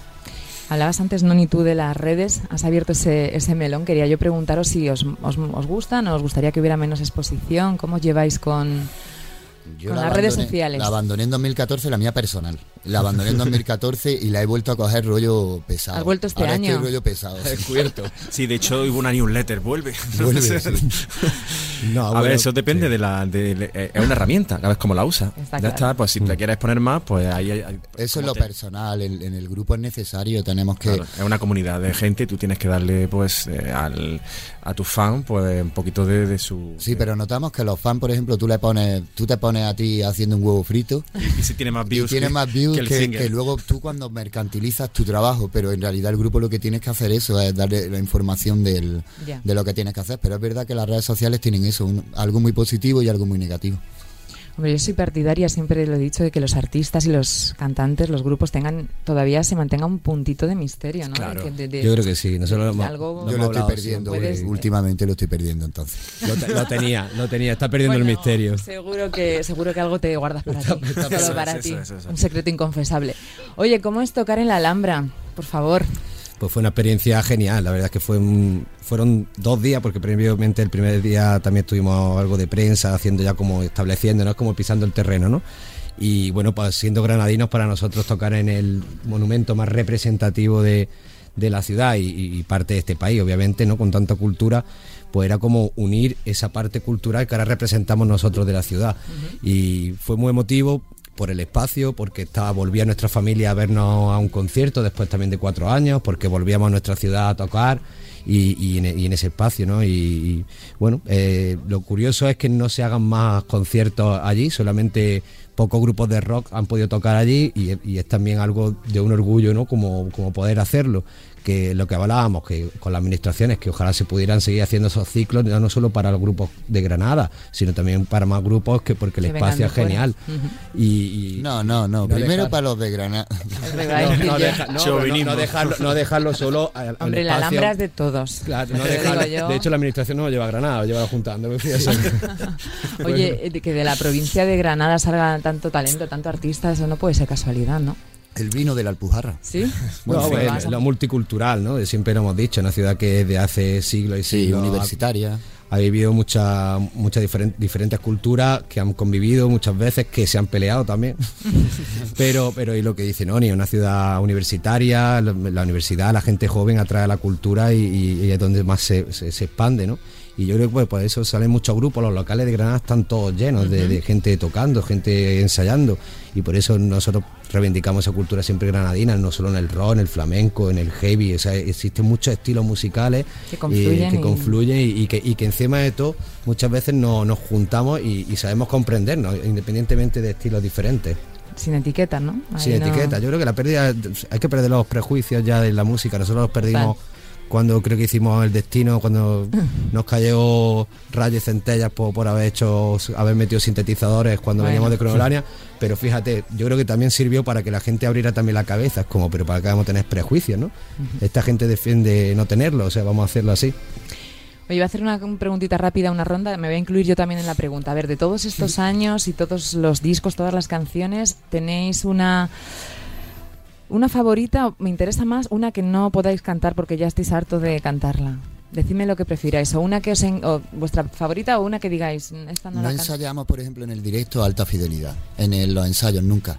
Hablabas antes, Noni, tú de las redes, has abierto ese, ese melón. Quería yo preguntaros si os, os, os gustan o os gustaría que hubiera menos exposición, cómo lleváis con...
Yo
Con
la
las redes
abandoné-
sociales.
La abandoné en 2014, la mía personal. La abandoné en 2014 y la he vuelto a coger rollo pesado.
Has vuelto este
Ahora
año.
Estoy rollo pesado. sí.
Descubierto. Sí, de hecho hubo una newsletter, vuelve.
Vuelve, sí.
No,
A
bueno,
ver, eso depende
sí.
de la. de- de- eh, es una herramienta, a ver cómo la usa.
Está
ya
claro.
está, pues si te quieres poner más, pues ahí hay-
Eso es lo
te-
personal, en, en el grupo es necesario, tenemos que...
Claro, es una comunidad de gente y tú tienes que darle, pues, eh, al, a tu fan, pues, un poquito de, de su.
Sí, pero notamos que los fans, por ejemplo, tú le pones, tú te pones a ti haciendo un huevo frito
Y si tiene más
y
views.
tiene
que-
más views que, luego tú cuando mercantilizas tu trabajo, pero en realidad el grupo lo que tienes que hacer eso es darle la información del, de lo que tienes que hacer, pero es verdad que las redes sociales tienen eso, un- algo muy positivo y algo muy negativo.
Hombre, yo soy partidaria, siempre lo he dicho, de que los artistas y los cantantes, los grupos tengan, todavía se mantenga un puntito de misterio, ¿no?
Claro.
que- de- de-
Yo creo que sí. Nosotros lo hemos-
Algo-
Yo lo estoy perdiendo,
siempre. Puedes-
últimamente lo estoy perdiendo entonces.
Lo, te- lo tenía, lo tenía. Está perdiendo el misterio.
Seguro que, seguro que algo te guardas para ti. Solo para ti. Un secreto inconfesable. Oye, ¿cómo es tocar en la Alhambra? Por favor.
Pues fue una experiencia genial, la verdad es que fue un- fueron dos días, porque previamente el primer día también tuvimos algo de prensa, haciendo ya como estableciéndonos, como pisando el terreno, ¿no? Y bueno, pues siendo granadinos para nosotros tocar en el monumento más representativo de, de la ciudad y, y parte de este país, obviamente, ¿no? Con tanta cultura, pues era como unir esa parte cultural que ahora representamos nosotros de la ciudad. Y fue muy emotivo por el espacio, porque estaba, volvía nuestra familia a vernos a un concierto después también de cuatro años, porque volvíamos a nuestra ciudad a tocar y, y en, en ese espacio, ¿no? Y, bueno, eh, lo curioso es que no se hagan más conciertos allí, solamente pocos grupos de rock han podido tocar allí y, y es también algo de un orgullo, ¿no? Como, como poder hacerlo que lo que hablábamos que con las administraciones que ojalá se pudieran seguir haciendo esos ciclos ya no solo para los grupos de Granada sino también para más grupos que porque el
Que
espacio es genial y, y-
No, no, no,
No
primero
dejar-
para los de Granada.
No, deja- no, no, no dejarlo, no dejarlo solo al, al
Hombre, la
espacio.
Alhambra es de todos.
Claro, no de hecho la administración no lo lleva a Granada, lo lleva la Junta Andalucía.
Oye, de que de la provincia de Granada salga tanto talento, tanto artista, eso no puede ser casualidad, ¿no?
El vino de la Alpujarra.
¿Sí?
No,
Bueno,
pues, lo multicultural, ¿no? Siempre lo hemos dicho, una ciudad que de hace siglos y
Sí,
siglos ha-
universitaria.
ha vivido muchas muchas diferen- diferentes culturas que han convivido muchas veces, que se han peleado también. pero, pero y lo que dice Noni, una ciudad universitaria, la, la universidad, la gente joven atrae a la cultura y, y- y es donde más se, se- se expande, ¿no? Y yo creo que pues, por eso salen muchos grupos, los locales de Granada están todos llenos de, de gente tocando, gente ensayando, y por eso nosotros reivindicamos esa cultura siempre granadina, no solo en el rock, en el flamenco, en el heavy, o sea, existen muchos estilos musicales
Que
eh,
confluyen
que
y-
confluyen y, y que, y que encima de todo muchas veces no- nos juntamos y, y sabemos comprendernos, independientemente de estilos diferentes,
Sin etiquetas, ¿no? Ahí
sin
no-
etiqueta. Yo creo que la pérdida, hay que perder los prejuicios ya de la música, nosotros los perdimos. Cuando creo que hicimos el destino, cuando nos cayó rayos y centellas por, por haber hecho, haber metido sintetizadores cuando
Bueno.
veníamos de Cronolania. Pero fíjate, yo creo que también sirvió para que la gente abriera también la cabeza. Es como, pero para qué vamos a tener prejuicios, ¿no? Esta gente defiende no tenerlo, o sea, vamos a hacerlo así.
Oye, voy a hacer una un preguntita rápida, una ronda. Me voy a incluir yo también en la pregunta. A ver, de todos estos años y todos los discos, todas las canciones, ¿tenéis una una favorita? Me interesa más una que no podáis cantar porque ya estáis harto de cantarla. Decidme lo que prefiráis. O una que os en- o vuestra favorita o una que digáis, "Mm, esta no,
No
la
ensayamos, por ejemplo, en el directo a alta fidelidad, en el- los ensayos nunca.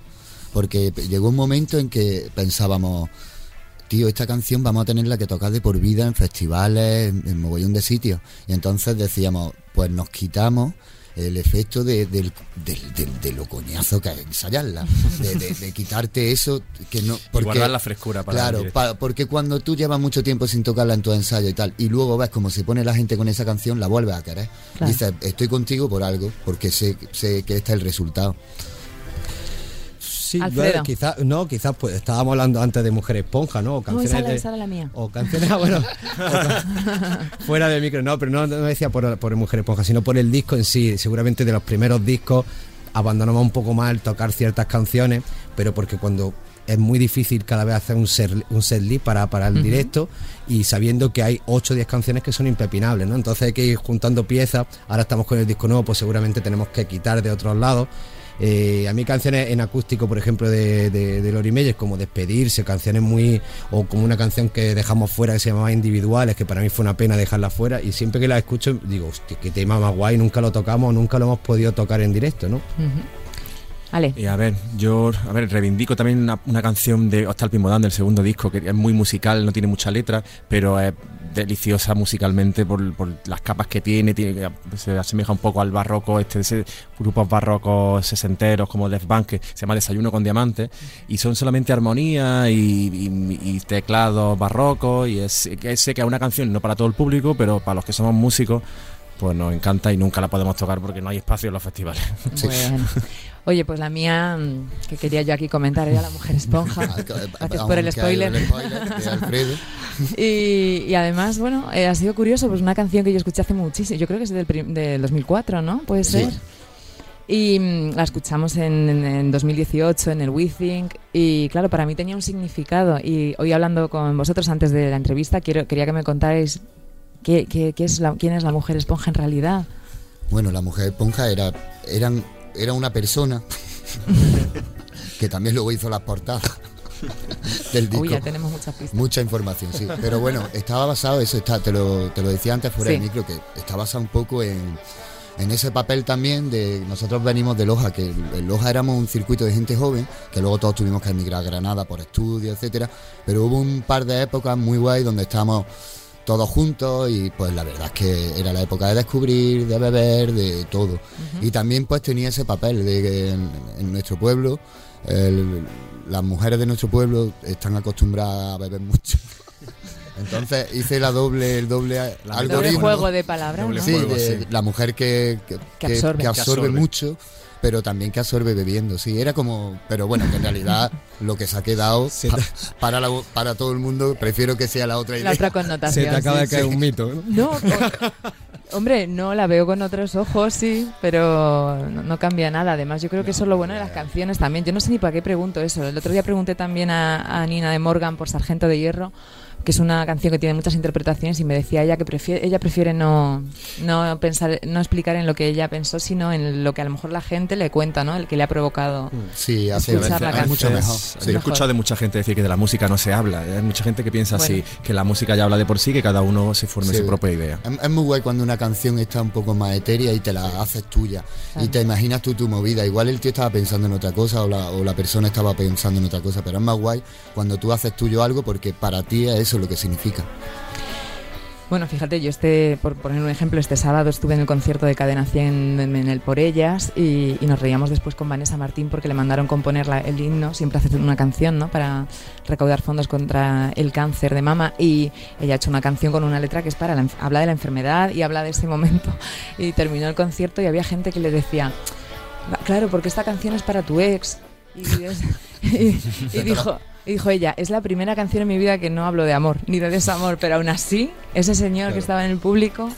Porque llegó un momento en que pensábamos, tío, esta canción vamos a tenerla que tocar de por vida en festivales, en, en mogollón de sitios. Y entonces decíamos, pues nos quitamos el efecto de, del- del- del- de lo coñazo que es ensayarla, de, de- de quitarte eso que no
Y guardar la frescura para
claro, pa- porque cuando tú llevas mucho tiempo sin tocarla en tu ensayo y tal, y luego ves cómo se pone la gente con esa canción, la vuelves a querer.
Claro.
Dices, estoy contigo por algo, porque sé, sé que este es el resultado.
Sí,
Alfredo.
quizás, no, quizás pues estábamos hablando antes de Mujer Esponja, ¿no? O canciones de-
esa era la mía.
O canciones, ah, bueno, o fuera de micro, no, pero no, no decía por, por Mujer Esponja, sino por el disco en sí. Seguramente de los primeros discos abandonamos un poco más el tocar ciertas canciones, pero porque cuando es muy difícil cada vez hacer un set, un set list para, para el directo y sabiendo que hay 8 o 10 canciones que son impepinables, ¿no? Entonces hay que ir juntando piezas. Ahora estamos con el disco nuevo, pues seguramente tenemos que quitar de otros lados. Eh, a mí canciones en acústico, por ejemplo, de, de, de Lori Meyers, como Despedirse, canciones muy... o como una canción que dejamos fuera que se llamaba Individuales, que para mí fue una pena dejarla fuera, y siempre que la escucho digo, hostia, qué tema más guay, nunca lo tocamos, nunca lo hemos podido tocar en directo, ¿no?
Ujú. Ale.
Y a ver, yo a ver, reivindico también una, una canción de Hostal Pimodán del segundo disco, que es muy musical, no tiene mucha letra, pero es deliciosa musicalmente por, por las capas que tiene, tiene se asemeja un poco al barroco, este ese, grupos barrocos sesenteros como Left Bank, que se llama Desayuno con Diamantes, y son solamente armonía y, teclados barrocos, y es, que sé que es una canción no para todo el público, pero para los que somos músicos, pues nos encanta y nunca la podemos tocar porque no hay espacio en los festivales.
Bueno. Oye, pues la mía mm, que quería yo aquí comentar era La Mujer Esponja. Gracias por el spoiler.
el spoiler de Alfredo.
Y, y además, bueno, eh, ha sido curioso, pues una canción que yo escuché hace muchísimo, yo creo que es del, del 2004, ¿no? Puede
Sí.
ser. Y mm, la escuchamos en, en- en 2018 en el We Think y claro, para mí tenía un significado y hoy hablando con vosotros antes de la entrevista quiero, quería que me contáis qué, qué- qué es la, quién es la mujer esponja en realidad.
Bueno, la mujer esponja era, eran, era una persona que también luego hizo las portadas del disco.
Uy, ya tenemos muchas pistas.
Mucha información, sí. Pero bueno, estaba basado, eso está, te lo, te lo decía antes fuera
Sí.
del micro, que está basado un poco en, en ese papel también de. Nosotros venimos de Loja, que en Loja éramos un circuito de gente joven, que luego todos tuvimos que emigrar a Granada por estudios, etcétera. Pero hubo un par de épocas muy guay donde estábamos todos juntos y pues la verdad es que era la época de descubrir, de beber, de todo. Y también pues tenía ese papel de que en, en nuestro pueblo el- las mujeres de nuestro pueblo están acostumbradas a beber mucho. Entonces hice la doble, el doble
La
Doble
algoritmo.
juego de palabras,
Doble
¿no?
Sí,
juego,
de-
sí.
la mujer que, que,
Que absorbe.
que
Que
absorbe
absorbe.
mucho, pero también que absorbe bebiendo. Sí, era como, pero bueno, que en realidad lo que se ha quedado
Se
pa- para, la- para todo el mundo, prefiero que sea la otra idea.
La otra
Se
connotación.
te acaba
sí,
de caer
sí.
un mito, ¿no?
Hombre, no la veo con otros ojos, sí, pero no, no cambia nada. Además, yo creo que eso es lo bueno de las canciones también. Yo no sé ni para qué pregunto eso. El otro día pregunté también a, a Nina de Morgan por Sargento de Hierro, que es una canción que tiene muchas interpretaciones y me decía ella que prefiere, ella prefiere no, no pensar, no explicar en lo que ella pensó, sino en lo que a lo mejor la gente le cuenta, ¿no? El que le ha provocado.
Sí, hace,
Escuchar la
es mucho
canción.
mejor.
Yo
sí.
he escuchado de mucha gente decir que de la música no se habla. Hay mucha gente que piensa
Bueno.
así, que la música ya habla de por sí, que cada uno se forme
Sí.
su propia idea.
Es, es muy guay cuando una canción está un poco más etérea y te la haces tuya.
Claro.
Y te imaginas tú tu movida. Igual el tío estaba pensando en otra cosa o la, o la persona estaba pensando en otra cosa. Pero es más guay cuando tú haces tuyo algo porque para ti es eso lo que significa.
Bueno, fíjate, yo este, por poner un ejemplo, este sábado estuve en el concierto de Cadena 100 en, en el Por Ellas y, y nos reíamos después con Vanessa Martín porque le mandaron componer la- el himno, siempre hace una canción, ¿no? Para recaudar fondos contra el cáncer de mama y ella ha hecho una canción con una letra que es para, la habla de la enfermedad y habla de ese momento y terminó el concierto y había gente que le decía, "Va, claro, porque esta canción es para tu ex y, y- y dijo... Y dijo ella, es la primera canción en mi vida que no hablo de amor, ni de desamor, pero aún así, ese señor que estaba en el público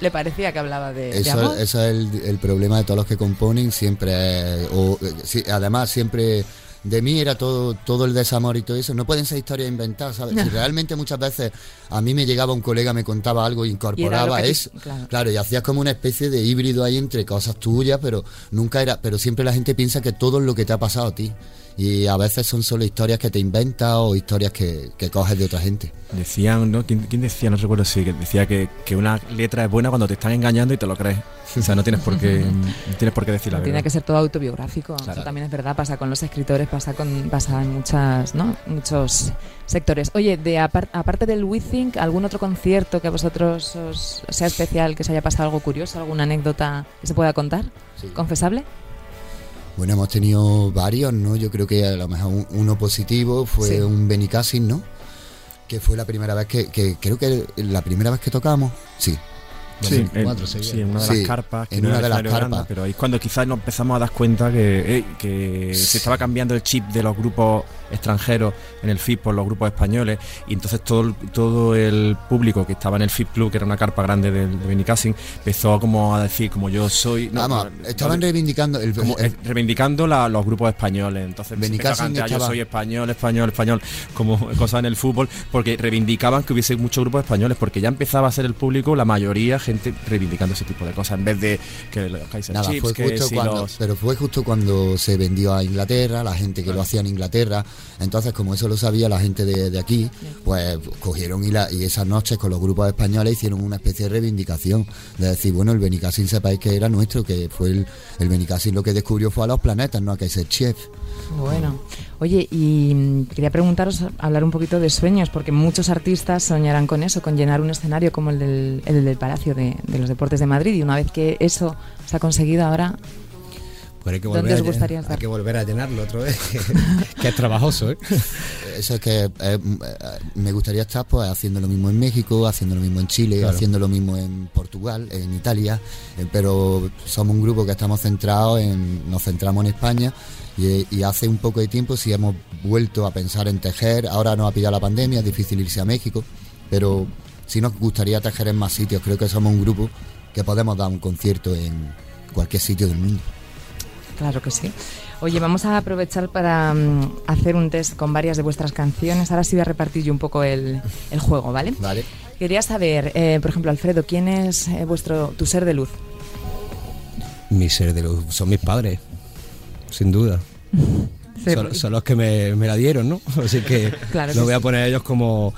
le parecía que hablaba de, de
Eso,
amor.
eso es el, el problema de todos los que componen, siempre, es- o, eh, sí, además siempre de mí era todo todo el desamor y todo eso, no pueden ser historias inventadas, ¿sabes? Si realmente muchas veces a mí me llegaba un colega, me contaba algo, incorporaba
te-
eso,
claro.
y hacías como una especie de híbrido ahí entre cosas tuyas, pero nunca era, pero siempre la gente piensa que todo es lo que te ha pasado a ti. Y a veces son solo historias que te inventas o historias que, que coges de otra gente.
Decían, ¿no? ¿Quién, quién decía? No recuerdo si que decía que, que una letra es buena cuando te están engañando y te lo crees. O sea, no tienes por qué, no tienes por qué decir la verdad.
tiene que ser todo autobiográfico. Eso también es verdad, pasa con los escritores, pasa con pasa en muchas, ¿no? muchos sectores. Oye, de apar- aparte del We Think, ¿algún otro concierto que a vosotros os sea especial, que os haya pasado algo curioso, alguna anécdota que se pueda contar?
Sí.
¿Confesable?
Bueno, hemos tenido varios, ¿no? Yo creo que a lo mejor un- uno positivo fue
Sí.
un Benicassin, ¿no? Que fue la primera vez que, que creo que la primera vez que tocamos, sí.
Sí,
2004
en, sí, en una de
Sí,
las carpas. que
en
no
una de las
grande,
carpas.
pero ahí es cuando quizás nos empezamos a dar cuenta que, eh, que se estaba cambiando el chip de los grupos extranjeros en el FIP por los grupos españoles. Y entonces todo, el- todo el público que estaba en el FIP Club, que era una carpa grande del de Benicassin, empezó como a decir, como yo soy. no,
Vamos,
no,
estaban reivindicando el,
como,
el-
eh, reivindicando la- los grupos españoles. Entonces se empezó a
Benicassin
cantar, yo soy español, español, español, como cosas en el fútbol, porque reivindicaban que hubiese muchos grupos españoles, porque ya empezaba a ser el público, la mayoría, gente reivindicando ese tipo de cosas, en vez de que los Kaiser
Nada,
Chiefs,
fue
que
justo
si
cuando,
los-
pero fue justo cuando se vendió a Inglaterra, la gente que lo hacía en Inglaterra. Entonces, como eso lo sabía la gente de, de aquí, pues cogieron y, la- y esas noches con los grupos españoles hicieron una especie de reivindicación. De decir, bueno, el Benicassin sepáis que era nuestro, que fue el, el Benicassin lo que descubrió fue a los planetas, no a Kaiser Chief.
Bueno, oye, y mm, quería preguntaros, hablar un poquito de sueños, porque muchos artistas soñarán con eso, con llenar un escenario como el del, el del Palacio de, de los Deportes de Madrid, y una vez que eso se ha conseguido ahora,
Pues hay que
¿Dónde
volver,
os
a,
gustaría
hay
estar?
que volver a llenarlo otra vez. que es trabajoso, ¿eh?
Eso es que eh, eh, me gustaría estar pues haciendo lo mismo en México, haciendo lo mismo en Chile,
Claro.
haciendo lo mismo en Portugal, en Italia, eh, pero somos un grupo que estamos centrados en, nos centramos en España y, y hace un poco de tiempo sí hemos vuelto a pensar en tejer, ahora nos ha pillado la pandemia, es difícil irse a México, pero sí nos gustaría tejer en más sitios, creo que somos un grupo que podemos dar un concierto en cualquier sitio del mundo.
Claro que sí. Oye, vamos a aprovechar para mm, hacer un test con varias de vuestras canciones. Ahora sí voy a repartir yo un poco el, el juego, ¿vale?
¿Vale?
Quería saber, eh, por ejemplo, Alfredo, ¿quién es eh, vuestro tu ser de luz?
Mi ser de luz son mis padres, sin duda.
Sí,
son, son los que me, me la dieron, ¿no? Así que
Claro que
lo voy a poner a ellos como,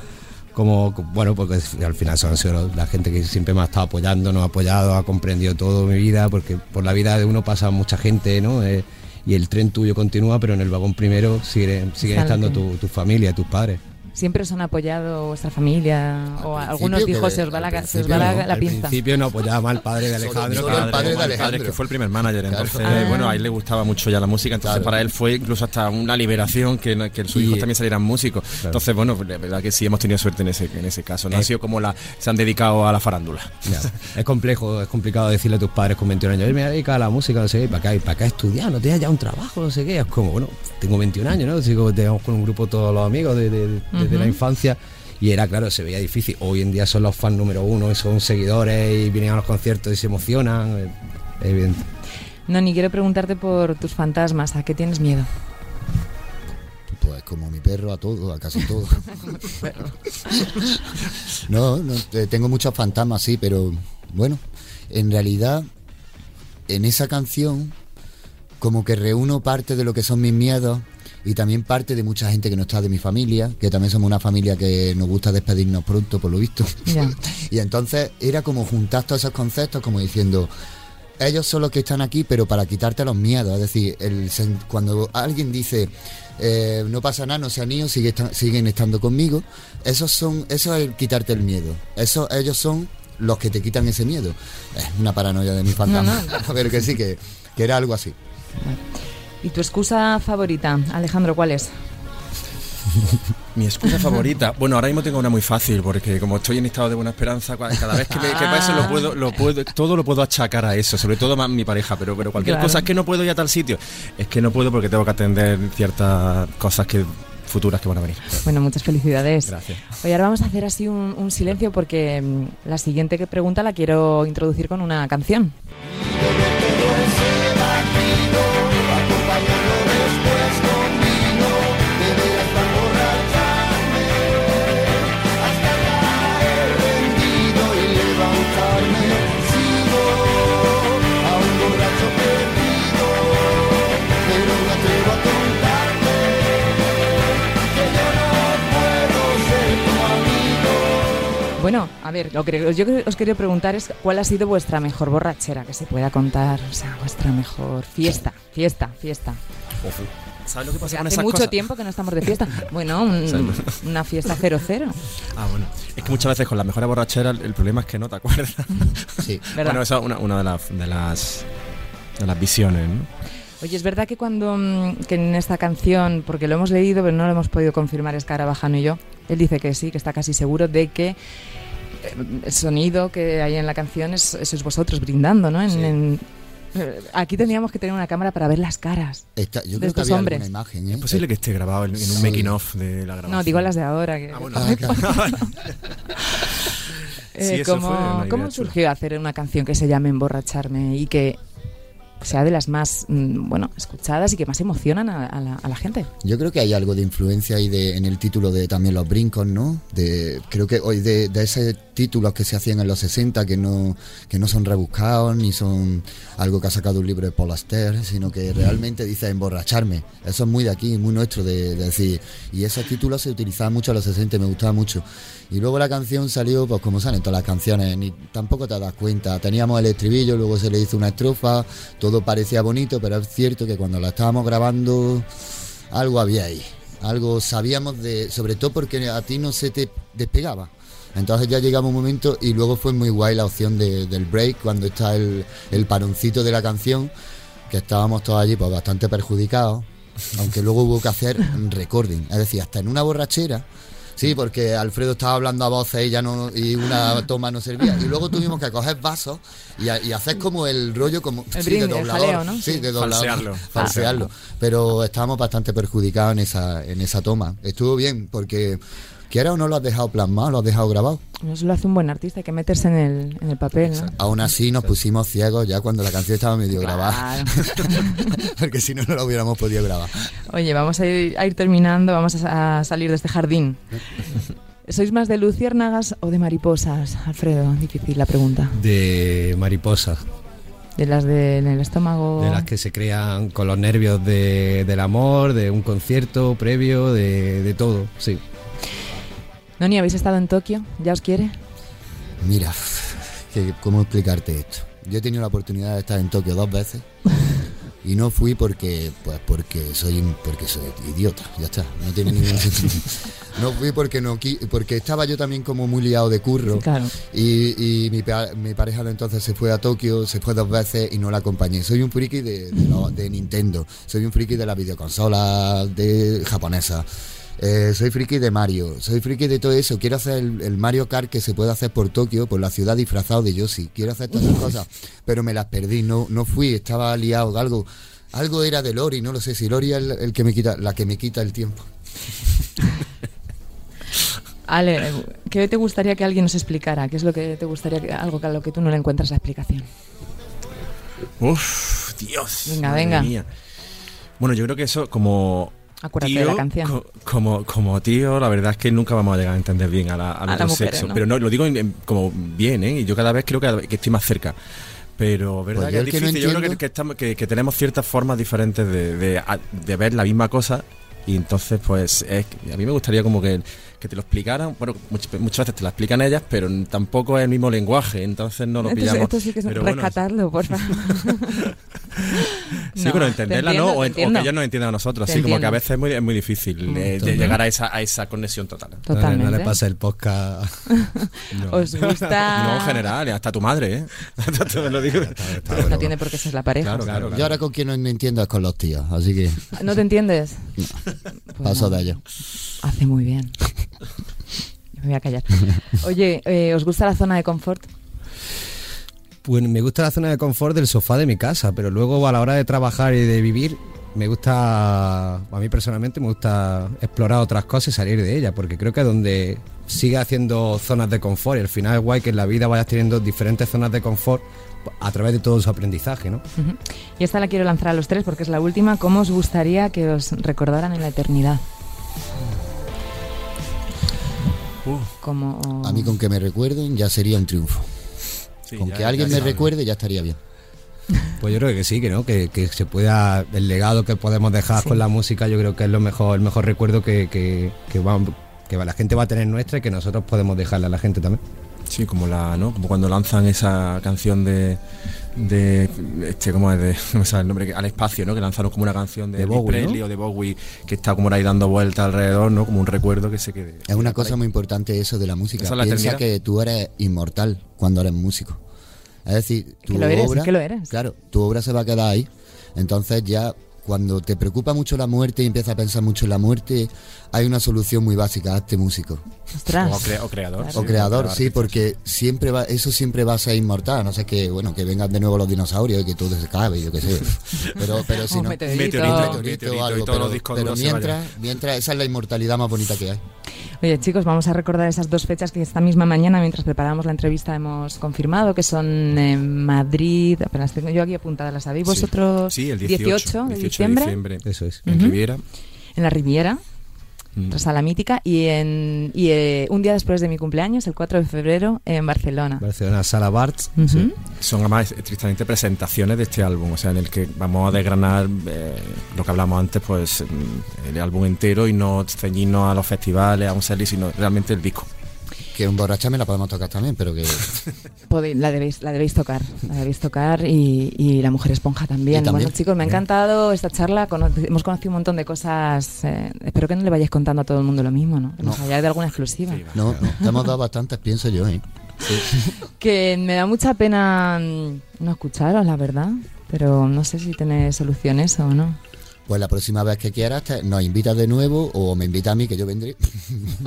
como, bueno, porque al final son la gente que siempre me ha estado apoyando, nos ha apoyado, ha comprendido todo mi vida, porque por la vida de uno pasa mucha gente, ¿no? Eh, y el tren tuyo continúa, pero en el vagón primero siguen,
el
estando tu, tu familia, tus padres.
¿Siempre os han apoyado vuestra familia? ¿O
Al
algunos dijo
que
se os va
al
la, ca- se os va la,
no,
la
Al
pinza?
principio no apoyaba al padre de
Solo-
Alejandro.
solo el padre de Alejandro.
que fue el primer manager, entonces,
Claro.
bueno, a él le gustaba mucho ya la música, entonces
Claro.
para él fue incluso hasta una liberación que, que sus hijos también salieran músicos. Entonces, bueno, la verdad que sí hemos tenido suerte en ese, en ese caso. No ha
Eh.
sido como la, se han dedicado a la farándula.
Ya, Es complejo, es complicado decirle a tus padres con 21 años, "Oye, me voy a la música, no sé qué, para acá, para acá estudiar, no tienes ya un trabajo, no sé qué. Es como, bueno, tengo 21 años, ¿no? Sigo, tenemos con un grupo todos los amigos de, de- de- desde la infancia. Y era claro, se veía difícil. Hoy en día son los fans número uno, y son seguidores y vienen a los conciertos y se emocionan. eh, Es evidente.
No, ni quiero preguntarte por tus fantasmas. ¿A qué tienes miedo?
Pues como mi perro a todo, a casi todo. no, no, eh, tengo muchos fantasmas, sí, pero bueno, en realidad en esa canción como que reúno parte de lo que son mis miedos y también parte de mucha gente que no está de mi familia, que también somos una familia que nos gusta despedirnos pronto, por lo visto. Y entonces era como juntar todos esos conceptos, como diciendo, ellos son los que están aquí, pero para quitarte los miedos. Es decir, el cuando alguien dice, eh, no pasa nada, no sigue esta- siguen estando conmigo, esos son, eso es el quitarte el miedo. Eso, ellos son los que te quitan ese miedo. Es una paranoia de mi fantasma. pero que sí, que, que era algo así.
¿Y tu excusa favorita, Alejandro, cuál es?
Mi excusa favorita. Bueno, ahora mismo tengo una muy fácil, porque como estoy en estado de buena esperanza, cada vez que, me, que pasa lo puedo, lo puedo, todo lo puedo achacar a eso, sobre todo más mi pareja, pero, pero cualquier
Claro.
cosa es que no puedo ir a tal sitio. Es que no puedo porque tengo que atender ciertas cosas que futuras que van a venir.
Bueno, muchas felicidades.
Gracias.
Oye, ahora vamos a hacer así un, un silencio porque mm, la siguiente pregunta la quiero introducir con una canción. Bueno, a ver, lo que yo os quería preguntar es cuál ha sido vuestra mejor borrachera que se pueda contar, o sea, vuestra mejor fiesta, fiesta, fiesta.
¿Sabes lo que pasa con
hace
esas
mucho
cosas?
tiempo que no estamos de fiesta. Bueno, un- una fiesta cero cero.
Ah, bueno. Es que muchas veces con las mejores borracheras el problema es que no te acuerdas.
Sí.
¿Verdad?
Bueno, esa es una, una de, las, de las de las visiones, ¿no?
Oye, es verdad que cuando mm, que en esta canción, porque lo hemos leído pero no lo hemos podido confirmar Escarabajano y yo, él dice que sí, que está casi seguro de que eh, el sonido que hay en la canción es, sois vosotros brindando, ¿no? En-
Sí.
en- eh, aquí tendríamos que tener una cámara para ver las caras.
Yo
De
creo que
estos
había
hombres.
imagen, ¿eh?
Es posible que esté grabado en, en un
Sí.
making of de la grabación.
No, digo las de ahora. Que,
Ah, bueno.
Ah, claro.
Eh,
Sí,
¿cómo, cómo surgió hacer una canción que se llame Emborracharme y que sea de las más, mm, bueno, escuchadas y que más emocionan a, la, gente?
Yo creo que hay algo de influencia ahí de, en el título de también los brincos, ¿no? De, creo que hoy de, de esos títulos que se hacían en los 60 que no, que no son rebuscados ni son algo que ha sacado un libro de Paul Aster, sino que realmente dice emborracharme. Eso es muy de aquí, muy nuestro de, de decir. Y esos títulos se utilizaban mucho en los 60 y me gustaba mucho. Y luego la canción salió, pues como salen todas las canciones, ni tampoco te das cuenta. Teníamos el estribillo, luego se le hizo una estrofa, todo parecía bonito, pero es cierto que cuando la estábamos grabando algo había ahí. Algo sabíamos de, sobre todo porque a ti no se te despegaba. Entonces ya llegaba un momento y luego fue muy guay la opción de- del break cuando está el, el paroncito de la canción, que estábamos todos allí pues bastante perjudicados, aunque luego hubo que hacer un recording, es decir, hasta en una borrachera. Sí, porque Alfredo estaba hablando a voces y ya no y una toma no servía. Y luego tuvimos que coger vasos y, a- y hacer como el rollo como
El
sí, de
el
doblador.
jaleo, ¿no?
Sí,
Sí.
de doblador.
Falsearlo.
Falsearlo. Pero estábamos bastante perjudicados en esa, en esa toma. Estuvo bien, porque quiera o no lo has dejado plasmado, lo has dejado grabado.
Eso lo hace un buen artista, hay que meterse en el, en el papel, ¿no?
Aún así nos pusimos ciegos ya cuando la canción estaba medio grabada. Porque si no, no la hubiéramos podido grabar.
Oye, vamos a ir, a ir terminando, vamos a, a salir de este jardín. ¿Sois más de luciérnagas o de mariposas, Alfredo? Difícil la pregunta.
De mariposas,
De las de, en el estómago.
de las que se crean con los nervios de- del amor, de un concierto previo, de, de todo, sí.
Noni, ¿habéis estado en Tokio? ¿Ya os quiere?
Mira, que- ¿cómo explicarte esto? Yo he tenido la oportunidad de estar en Tokio dos veces y no fui porque pues porque soy porque soy idiota, ya está, no tiene ningún sentido. No fui porque no porque estaba yo también como muy liado de curro
Claro.
y, y mi, mi pareja entonces se fue a Tokio, se fue dos veces y no la acompañé. Soy un friki de, de lo- de Nintendo, soy un friki de la videoconsola de japonesa. Eh, soy friki de Mario, soy friki de todo eso. Quiero hacer el, el Mario Kart que se puede hacer por Tokio, por la ciudad disfrazado de Yoshi. Quiero hacer todas esas cosas, pero me las perdí, no, no fui, estaba liado. Algo, algo era de Lori, no lo sé si Lori es el, el que me quita, la que me quita el tiempo.
Ale, ¿qué te gustaría que alguien nos explicara? ¿Qué es lo que te gustaría, que, algo que a lo que tú no le encuentras la explicación?
Uf, Dios.
Venga, venga.
mía. Bueno, yo creo que eso como
Acuérdate
tío,
de la canción.
co- como, como tío, la verdad es que nunca vamos a llegar a entender bien a la, a
A
los
la
dos
mujer,
sexos.
¿no?
Pero no, lo digo en- en- como bien, ¿eh? Y yo cada vez creo que, que estoy más cerca. Pero verdad
Pues
que
yo
es
el que no
difícil. yo creo que, estamos- que- que tenemos ciertas formas diferentes de, de, a- de ver la misma cosa. Y entonces, pues, es, a mí me gustaría como que, que te lo explicaran. Bueno, much- muchas veces te lo explican ellas, pero tampoco es el mismo lenguaje. Entonces no lo
esto,
pillamos.
esto sí que es
Pero bueno,
rescatarlo, por favor.
Sí,
No,
pero entenderla
entiendo,
no, o, en- o
entiendo.
que ellos nos entiendan a nosotros.
Te
Así como que a veces es muy, es muy difícil eh, de llegar a esa, a esa conexión total.
No le-
Totalmente.
No le pasa el podcast. No.
¿Os gusta?
No, en general, hasta tu madre, ¿eh? Te lo digo.
No tiene por qué ser la pareja.
Claro, claro,
Yo
claro.
ahora con quien no me entiendo es con los tíos, así que
¿No te entiendes? Pues
paso
no.
de ello.
Hace muy bien. Me voy a callar. Oye, eh, ¿os gusta la zona de confort?
Pues me gusta la zona de confort del sofá de mi casa, pero luego a la hora de trabajar y de vivir, me gusta, a mí personalmente me gusta explorar otras cosas y salir de ellas, porque creo que donde sigue haciendo zonas de confort y al final es guay que en la vida vayas teniendo diferentes zonas de confort a través de todo su aprendizaje, ¿no?
Y esta la quiero lanzar a los tres porque es la última. ¿Cómo os gustaría que os recordaran en la eternidad? Como...
A mí con que me recuerden ya sería un triunfo.
Sí,
con
ya-
que alguien
ya
me recuerde ya estaría bien.
Pues yo creo que sí, que no, que, que se pueda, el legado que podemos dejar
Sí.
con la música, yo creo que es lo mejor, el mejor recuerdo que, que, que va- que la gente va a tener nuestra y que nosotros podemos dejarle a la gente también.
Sí, como la, ¿no? Como cuando lanzan esa canción de de este cómo es de no me sale el nombre que- al espacio, ¿no? Que lanzaron como una canción de,
De Bowie,
Presley
¿no?
o de Bowie que está como ahí dando vueltas alrededor, ¿no? Como un recuerdo que se quede.
Es una cosa muy importante eso de la música.
Esa es la
Piensa
eternidad.
que tú eres inmortal cuando eres músico. Es decir, tu
Que lo eres,
obra,
es que lo eres.
Claro, tu obra se va a quedar ahí. Entonces ya cuando te preocupa mucho la muerte y empiezas a pensar mucho en la muerte, hay una solución muy básica, hazte músico.
Ostras.
O, cre- o creador.
Claro.
O creador, sí, porque siempre va, eso siempre va a ser inmortal, no sé que, bueno, que vengan de nuevo los dinosaurios y que todo se cabe, yo qué sé. Pero, pero si
Un
no,
meteorito.
Meteorito.
meteorito
Meteorito
o
y
algo,
todos los
pero,
discos
pero mientras, mientras esa es la inmortalidad más bonita que hay.
Oye, chicos, vamos a recordar esas dos fechas que esta misma mañana, mientras preparamos la entrevista, hemos confirmado, que son en Madrid. Apenas tengo yo aquí apuntadas, ¿las sabéis vosotros?
Sí, el 18,
de
18
diciembre,
Eso es.
en. Riviera.
en la Riviera,
Mm.
tras a la mítica, y, en, y eh, un día después de mi cumpleaños, el 4 de febrero, en Barcelona.
Barcelona, Sala Barts. Sí.
Son además tristemente presentaciones de este álbum, o sea, en el que vamos a desgranar eh, lo que hablamos antes, pues mm, el álbum entero y no ceñirnos a los festivales, a un setlist, sino realmente el disco.
Que un borrachame la podemos tocar también, pero que
Podéis- la, debéis, la debéis tocar, la debéis tocar y, y la mujer esponja también. Bueno, chicos, me ha encantado esta charla. cono- hemos conocido un montón de cosas. eh, espero que no le vayáis contando a todo el mundo lo mismo, ¿no? Que nos
No.
hayáis de alguna exclusiva.
Sí,
no, no, te hemos dado bastantes, pienso yo, ¿eh?
Que me da mucha pena mm, no escucharos, la verdad. Pero no sé si tiene solución eso o no.
Pues la próxima vez que quieras te- nos invitas de nuevo o me invita a mí que yo vendré.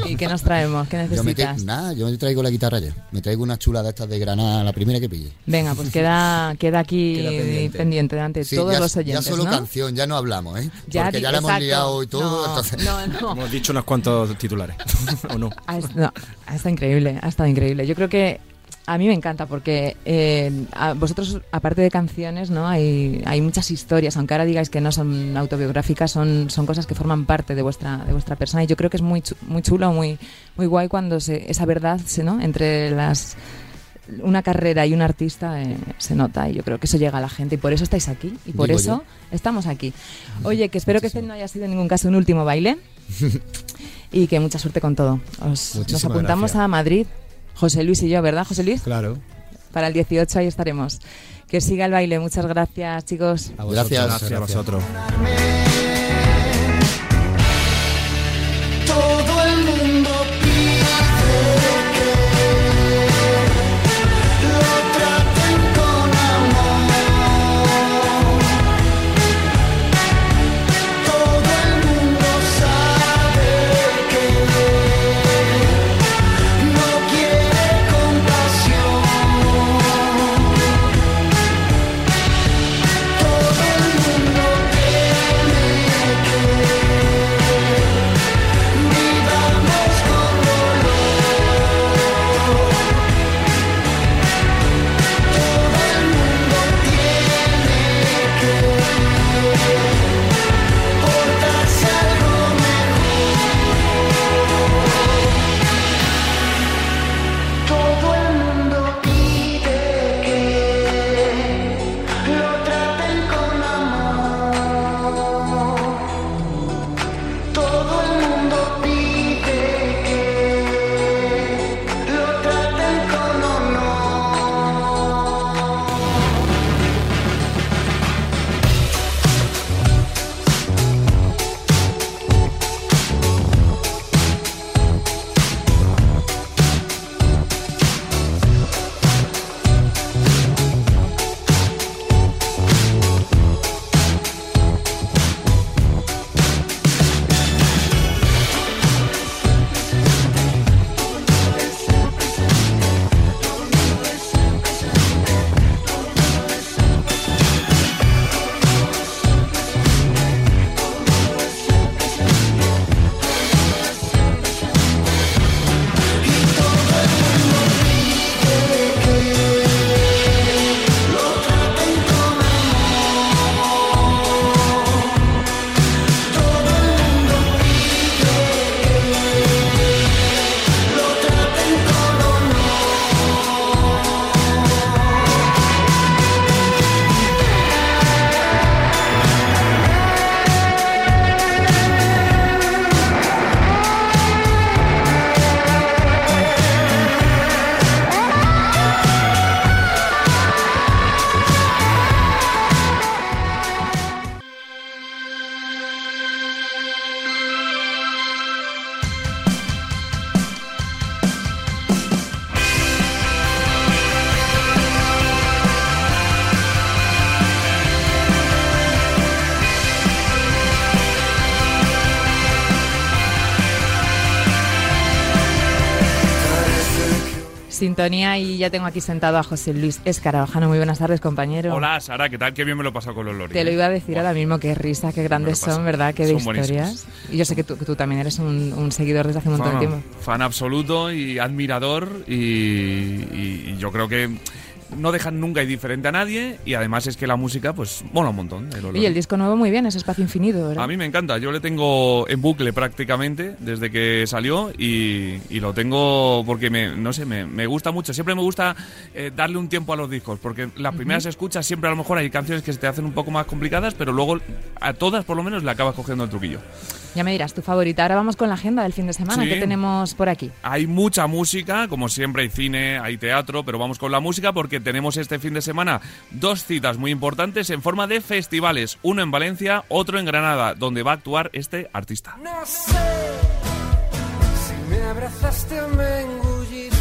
¿Y qué nos traemos? ¿Qué
Yo
necesitas?
nada, yo me traigo la guitarra ya. Me traigo una chula de estas de Granada, la primera que pille.
Venga, pues queda, queda aquí
Queda pendiente.
pendiente. delante de
Sí,
todos
ya,
los
ya
oyentes.
solo
¿no?
canción, ya no hablamos, ¿eh?
Ya
Porque ya la hemos liado y todo,
No,
entonces...
no, no.
Hemos dicho unos cuantos titulares, ¿o no?
Ha, est- no, ha estado increíble, ha estado increíble. Yo creo que a mí me encanta porque eh, a vosotros, aparte de canciones, ¿no? Hay, hay muchas historias, aunque ahora digáis que no son autobiográficas, son, son cosas que forman parte de vuestra, de vuestra persona. Y yo creo que es muy, muy chulo, muy, muy guay cuando se, esa verdad se, ¿no? entre las una carrera y un artista eh, se nota y yo creo que eso llega a la gente y por eso estáis aquí y por
Digo
eso estamos aquí. Oye, que espero que este no haya sido en ningún caso un último baile y que mucha suerte con todo. Os, nos apuntamos
gracias.
a Madrid, José Luis y yo, ¿verdad, José Luis?
Claro.
Para el 18 ahí estaremos. Que siga el baile. Muchas gracias, chicos.
A vosotros,
Gracias.
Gracias a vosotros.
Sintonía y ya tengo aquí sentado a José Luis Escarabajano. Muy buenas tardes, compañero.
Hola, Sara, ¿qué tal? Qué bien me lo he pasado con los loris.
Te lo iba a decir ahora mismo, qué risa, qué grandes son, ¿verdad? Qué de historias. Y yo sé que tú, que tú también eres un, un seguidor desde hace un montón de
Fan,
tiempo.
fan absoluto y admirador y, y- y yo creo que no dejan nunca indiferente a nadie y además es que la música pues mola un montón. los
Y el disco nuevo muy bien, es Espacio Infinito, ¿verdad?
A mí me encanta, yo le tengo en bucle prácticamente desde que salió y, y lo tengo porque me, no sé, me, me gusta mucho. Siempre me gusta eh, darle un tiempo a los discos porque las primeras escuchas siempre a lo mejor hay canciones que se te hacen un poco más complicadas, pero luego a todas por lo menos le acabas cogiendo el truquillo.
Ya me dirás, tu favorita. Ahora vamos con la agenda del fin de semana.
Sí.
¿Qué tenemos por aquí?
Hay mucha música, como siempre hay cine, hay teatro, pero vamos con la música porque tenemos este fin de semana dos citas muy importantes en forma de festivales, uno en Valencia, otro en Granada, donde va a actuar este artista.
No sé si me abrazaste o me engulliste.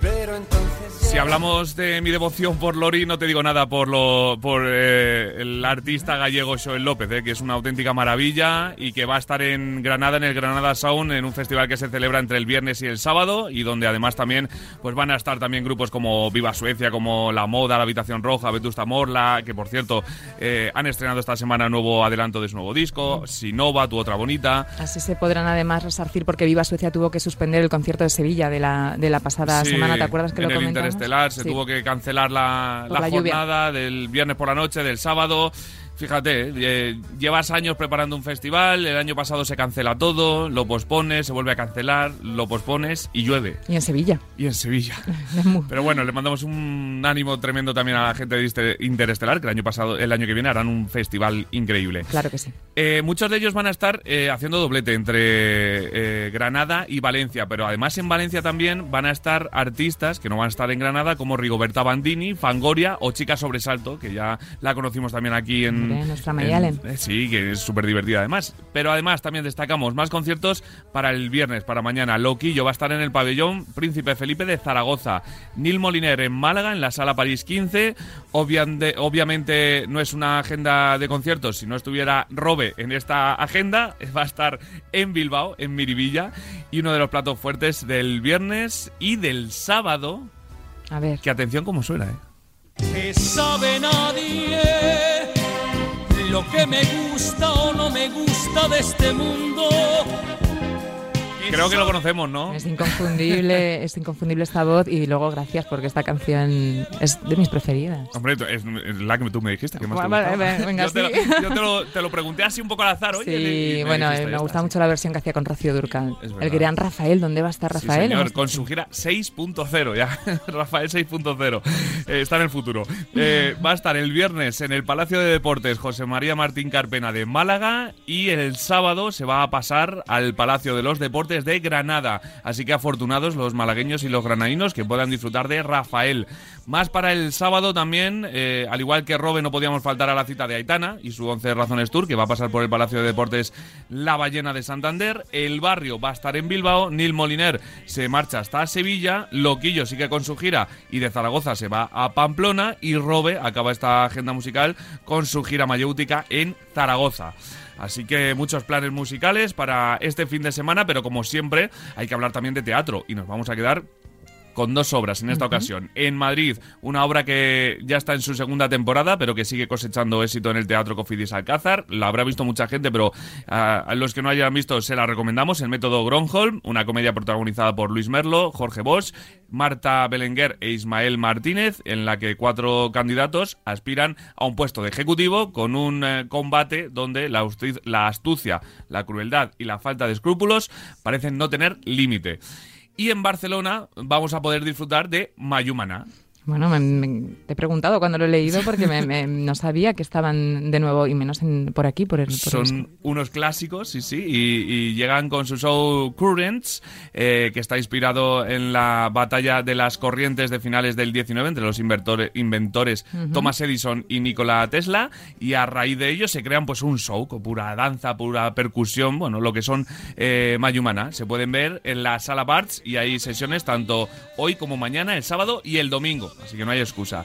Pero entonces.
Si hablamos de mi devoción por Lori, no te digo nada por lo por eh, el artista gallego Joel López, eh, que es una auténtica maravilla y que va a estar en Granada, en el Granada Sound, en un festival que se celebra entre el viernes y el sábado y donde además también pues van a estar también grupos como Viva Suecia, como La Moda, La Habitación Roja, Vetusta Morla, que por cierto eh, han estrenado esta semana nuevo adelanto de su nuevo disco, Sinova, Tu Otra Bonita.
Así se podrán además resarcir porque Viva Suecia tuvo que suspender el concierto de Sevilla de la, de la pasada
Sí,
semana. ¿Te acuerdas que lo comentamos?
Interestelar se
Sí.
tuvo que cancelar la, jornada del viernes por la noche, del sábado. Fíjate, eh, llevas años preparando un festival, el año pasado se cancela todo, lo pospones, se vuelve a cancelar, lo pospones y llueve.
Y en Sevilla.
Y en Sevilla. Pero bueno, le mandamos un ánimo tremendo también a la gente de este Interestelar, que el año pasado, el año que viene harán un festival increíble.
Claro que sí.
Eh, muchos de ellos van a estar eh, haciendo doblete entre eh, Granada y Valencia, pero además en Valencia también van a estar artistas que no van a estar en Granada, como Rigoberta Bandini, Fangoria o Chica Sobresalto, que ya la conocimos también aquí en.
Nuestra
en-
Mayalen.
eh, sí, que es súper divertida además. Pero además también destacamos más conciertos para el viernes, para mañana. Loquillo va a estar en el pabellón Príncipe Felipe de Zaragoza. Nil Moliner en Málaga, en la sala París 15. Obviamente, obviamente no es una agenda de conciertos. Si no estuviera Robe en esta agenda, va a estar en Bilbao, en Miribilla. Y uno de los platos fuertes del viernes y del sábado.
A ver.
Que atención cómo suena, ¿eh?
que sabe nadie lo que me gusta o no me gusta de este mundo.
Creo que lo conocemos, ¿no?
Es inconfundible, es inconfundible esta voz y luego gracias porque esta canción es de mis preferidas.
Hombre, es, la que tú me dijiste que más te
Vale,
gustaba.
vale, venga,
yo te, lo,
sí.
yo te lo- te lo pregunté así un poco al azar, oye.
Sí,
y me
bueno,
dijiste,
eh, me gusta mucho la versión que hacía con Rocío Durcal. El gran Rafael, ¿dónde va a estar
Sí,
Rafael?
señor, con su gira 6.0 ya. Rafael 6.0 eh, está en el futuro. Eh, va a estar el viernes en el Palacio de Deportes José María Martín Carpena de Málaga y el sábado se va a pasar al Palacio de los Deportes de Granada. Así que afortunados los malagueños y los granadinos que puedan disfrutar de Rafael. Más para el sábado también, eh, al igual que Robe, no podíamos faltar a la cita de Aitana y su 11 Razones Tour, que va a pasar por el Palacio de Deportes La Ballena de Santander. El barrio va a estar en Bilbao. Nil Moliner se marcha hasta Sevilla. Loquillo sigue con su gira y de Zaragoza se va a Pamplona. Y Robe acaba esta agenda musical con su gira mayéutica en Zaragoza. Así que muchos planes musicales para este fin de semana, pero como siempre hay que hablar también de teatro. Y nos vamos a quedar con dos obras en esta ocasión. En Madrid, una obra que ya está en su segunda temporada, pero que sigue cosechando éxito en el Teatro Cofidis Alcázar. La habrá visto mucha gente, pero a los que no hayan visto se la recomendamos. El método Gronholm, una comedia protagonizada por Luis Merlo, Jorge Bosch, Marta Belenguer e Ismael Martínez, en la que cuatro candidatos aspiran a un puesto de ejecutivo con un eh, combate donde la, la astucia, la crueldad y la falta de escrúpulos parecen no tener límite. Y en Barcelona vamos a poder disfrutar de Mayumana.
Bueno, me, me- te he preguntado cuando lo he leído porque me- me- no sabía que estaban de nuevo y menos en- por aquí, por el... por el-
Son unos clásicos, sí, sí, y, y llegan con su show Currents, eh, que está inspirado en la batalla de las corrientes de finales del 19 entre los inventores Thomas Edison y Nikola Tesla, y a raíz de ello se crean pues un show con pura danza, pura percusión, bueno, lo que son eh, Mayumana. Se pueden ver en la sala Barts y hay sesiones tanto hoy como mañana, el sábado y el domingo. Así que no hay excusa.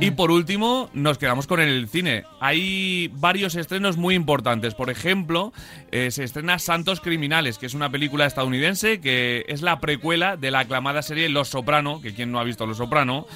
Y por último, nos quedamos con el cine. Hay varios estrenos muy importantes. Por ejemplo, eh, se estrena Santos Criminales, que es una película estadounidense que es la precuela de la aclamada serie Los Soprano, que quien no ha visto Los Soprano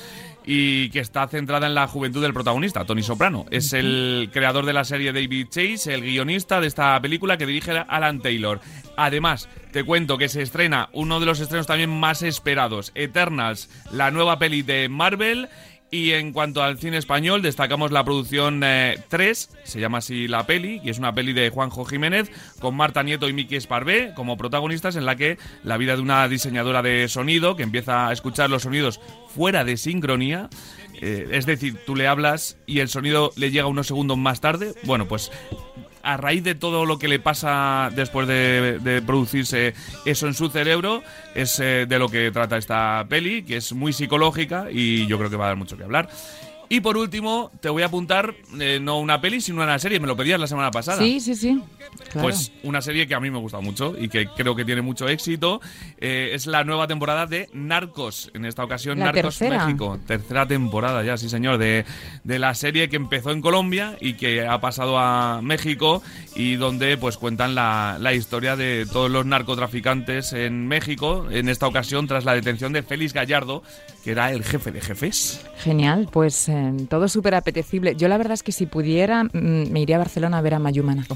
y que está centrada en la juventud del protagonista, Tony Soprano. Es el creador de la serie David Chase, el guionista de esta película que dirige Alan Taylor. Además, te cuento que se estrena uno de los estrenos también más esperados, Eternals, la nueva peli de Marvel. Y en cuanto al cine español, destacamos la producción 3, eh, se llama así la peli, y es una peli de Juanjo Jiménez, con Marta Nieto y Miki Esparvé como protagonistas, en la que la vida de una diseñadora de sonido que empieza a escuchar los sonidos fuera de sincronía, eh, es decir, tú le hablas y el sonido le llega unos segundos más tarde, bueno, pues a raíz de todo lo que le pasa después de, producirse eso en su cerebro, es eh, de lo que trata esta peli, que es muy psicológica y yo creo que va a dar mucho que hablar. Y por último, te voy a apuntar eh, no una peli, sino una serie. Me lo pedías la semana pasada.
Sí, sí, sí.
Pues una serie que a mí me gusta mucho y que creo que tiene mucho éxito. Eh, es la nueva temporada de Narcos. En esta ocasión, Narcos México. Tercera temporada ya, sí, señor. De, de la serie que empezó en Colombia y que ha pasado a México y donde pues cuentan la, la historia de todos los narcotraficantes en México. En esta ocasión, tras la detención de Félix Gallardo, que era el jefe de jefes.
Genial, pues eh, todo súper apetecible. Yo la verdad es que si pudiera mm, me iría a Barcelona a ver a Mayumana.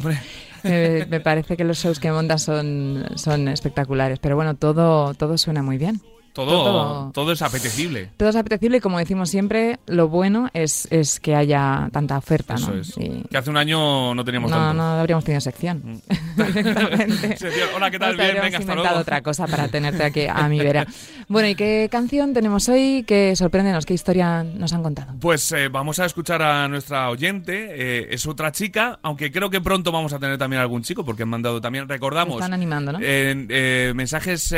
Eh, me parece que los shows que monta son, son espectaculares, pero bueno, todo, todo suena muy bien.
Todo, todo, es apetecible.
Todo es apetecible y como decimos siempre, lo bueno es, es que haya tanta oferta.
Eso
¿no?
es. Que hace un año no teníamos
no,
tanto.
No, habríamos tenido sección.
Mm. Hola, ¿qué tal? Bien, venga, hasta
inventado
luego.
otra cosa para tenerte aquí a mi vera. Bueno, ¿y qué canción tenemos hoy? Que sorpréndenos, ¿qué historia nos han contado?
Pues eh, vamos a escuchar a nuestra oyente. Eh, es otra chica, aunque creo que pronto vamos a tener también algún chico, porque han mandado también, recordamos,
Están animando, ¿no?
eh, mensajes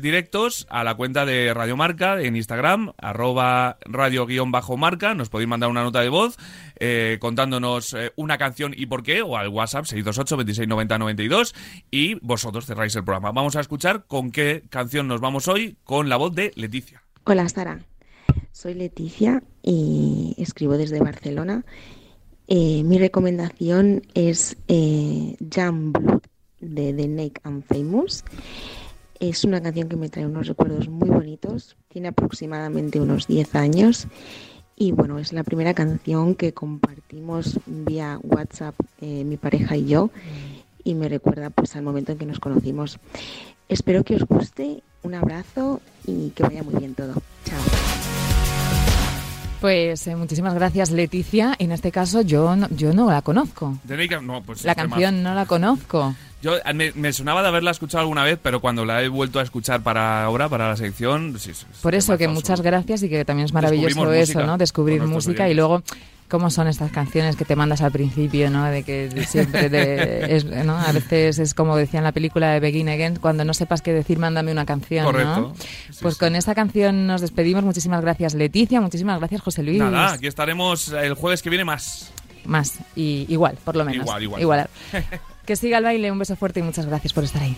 directos a la cuenta de Radio Marca en Instagram, arroba radio-marca. Nos podéis mandar una nota de voz eh, contándonos eh, una canción y por qué, o al WhatsApp 628 26 90 92 y vosotros cerráis el programa. Vamos a escuchar con qué canción nos vamos hoy con la voz de Leticia.
Hola Sara, soy Leticia y escribo desde Barcelona. Eh, mi recomendación es eh, Jam Blood de The Naked and Famous. Es una canción que me trae unos recuerdos muy bonitos. Tiene aproximadamente unos 10 años. Y bueno, es la primera canción que compartimos vía WhatsApp eh, mi pareja y yo. Y me recuerda pues al momento en que nos conocimos. Espero que os guste. Un abrazo y que vaya muy bien todo. Chao.
Pues eh, muchísimas gracias, Leticia. En este caso, yo no, yo no la conozco.
No, pues
La canción no la conozco.
Yo me, me sonaba de haberla escuchado alguna vez, pero cuando la he vuelto a escuchar para ahora, para la sección, sí, sí,
Por eso que muchas gracias y que también es maravilloso eso,
música
¿no? Descubrir música y luego cómo son estas canciones que te mandas al principio, ¿no? De que siempre es, ¿no? A veces es como decía en la película de Begin Again, cuando no sepas qué decir, mándame una canción, ¿no?
Correcto. Sí,
Pues
sí.
con esta canción nos despedimos. Muchísimas gracias, Leticia. Muchísimas gracias, José Luis.
Nada, aquí estaremos el jueves que viene más.
Más. Y igual, por lo menos.
Igual, igual.
Que siga el baile. Un beso fuerte y muchas gracias por estar ahí.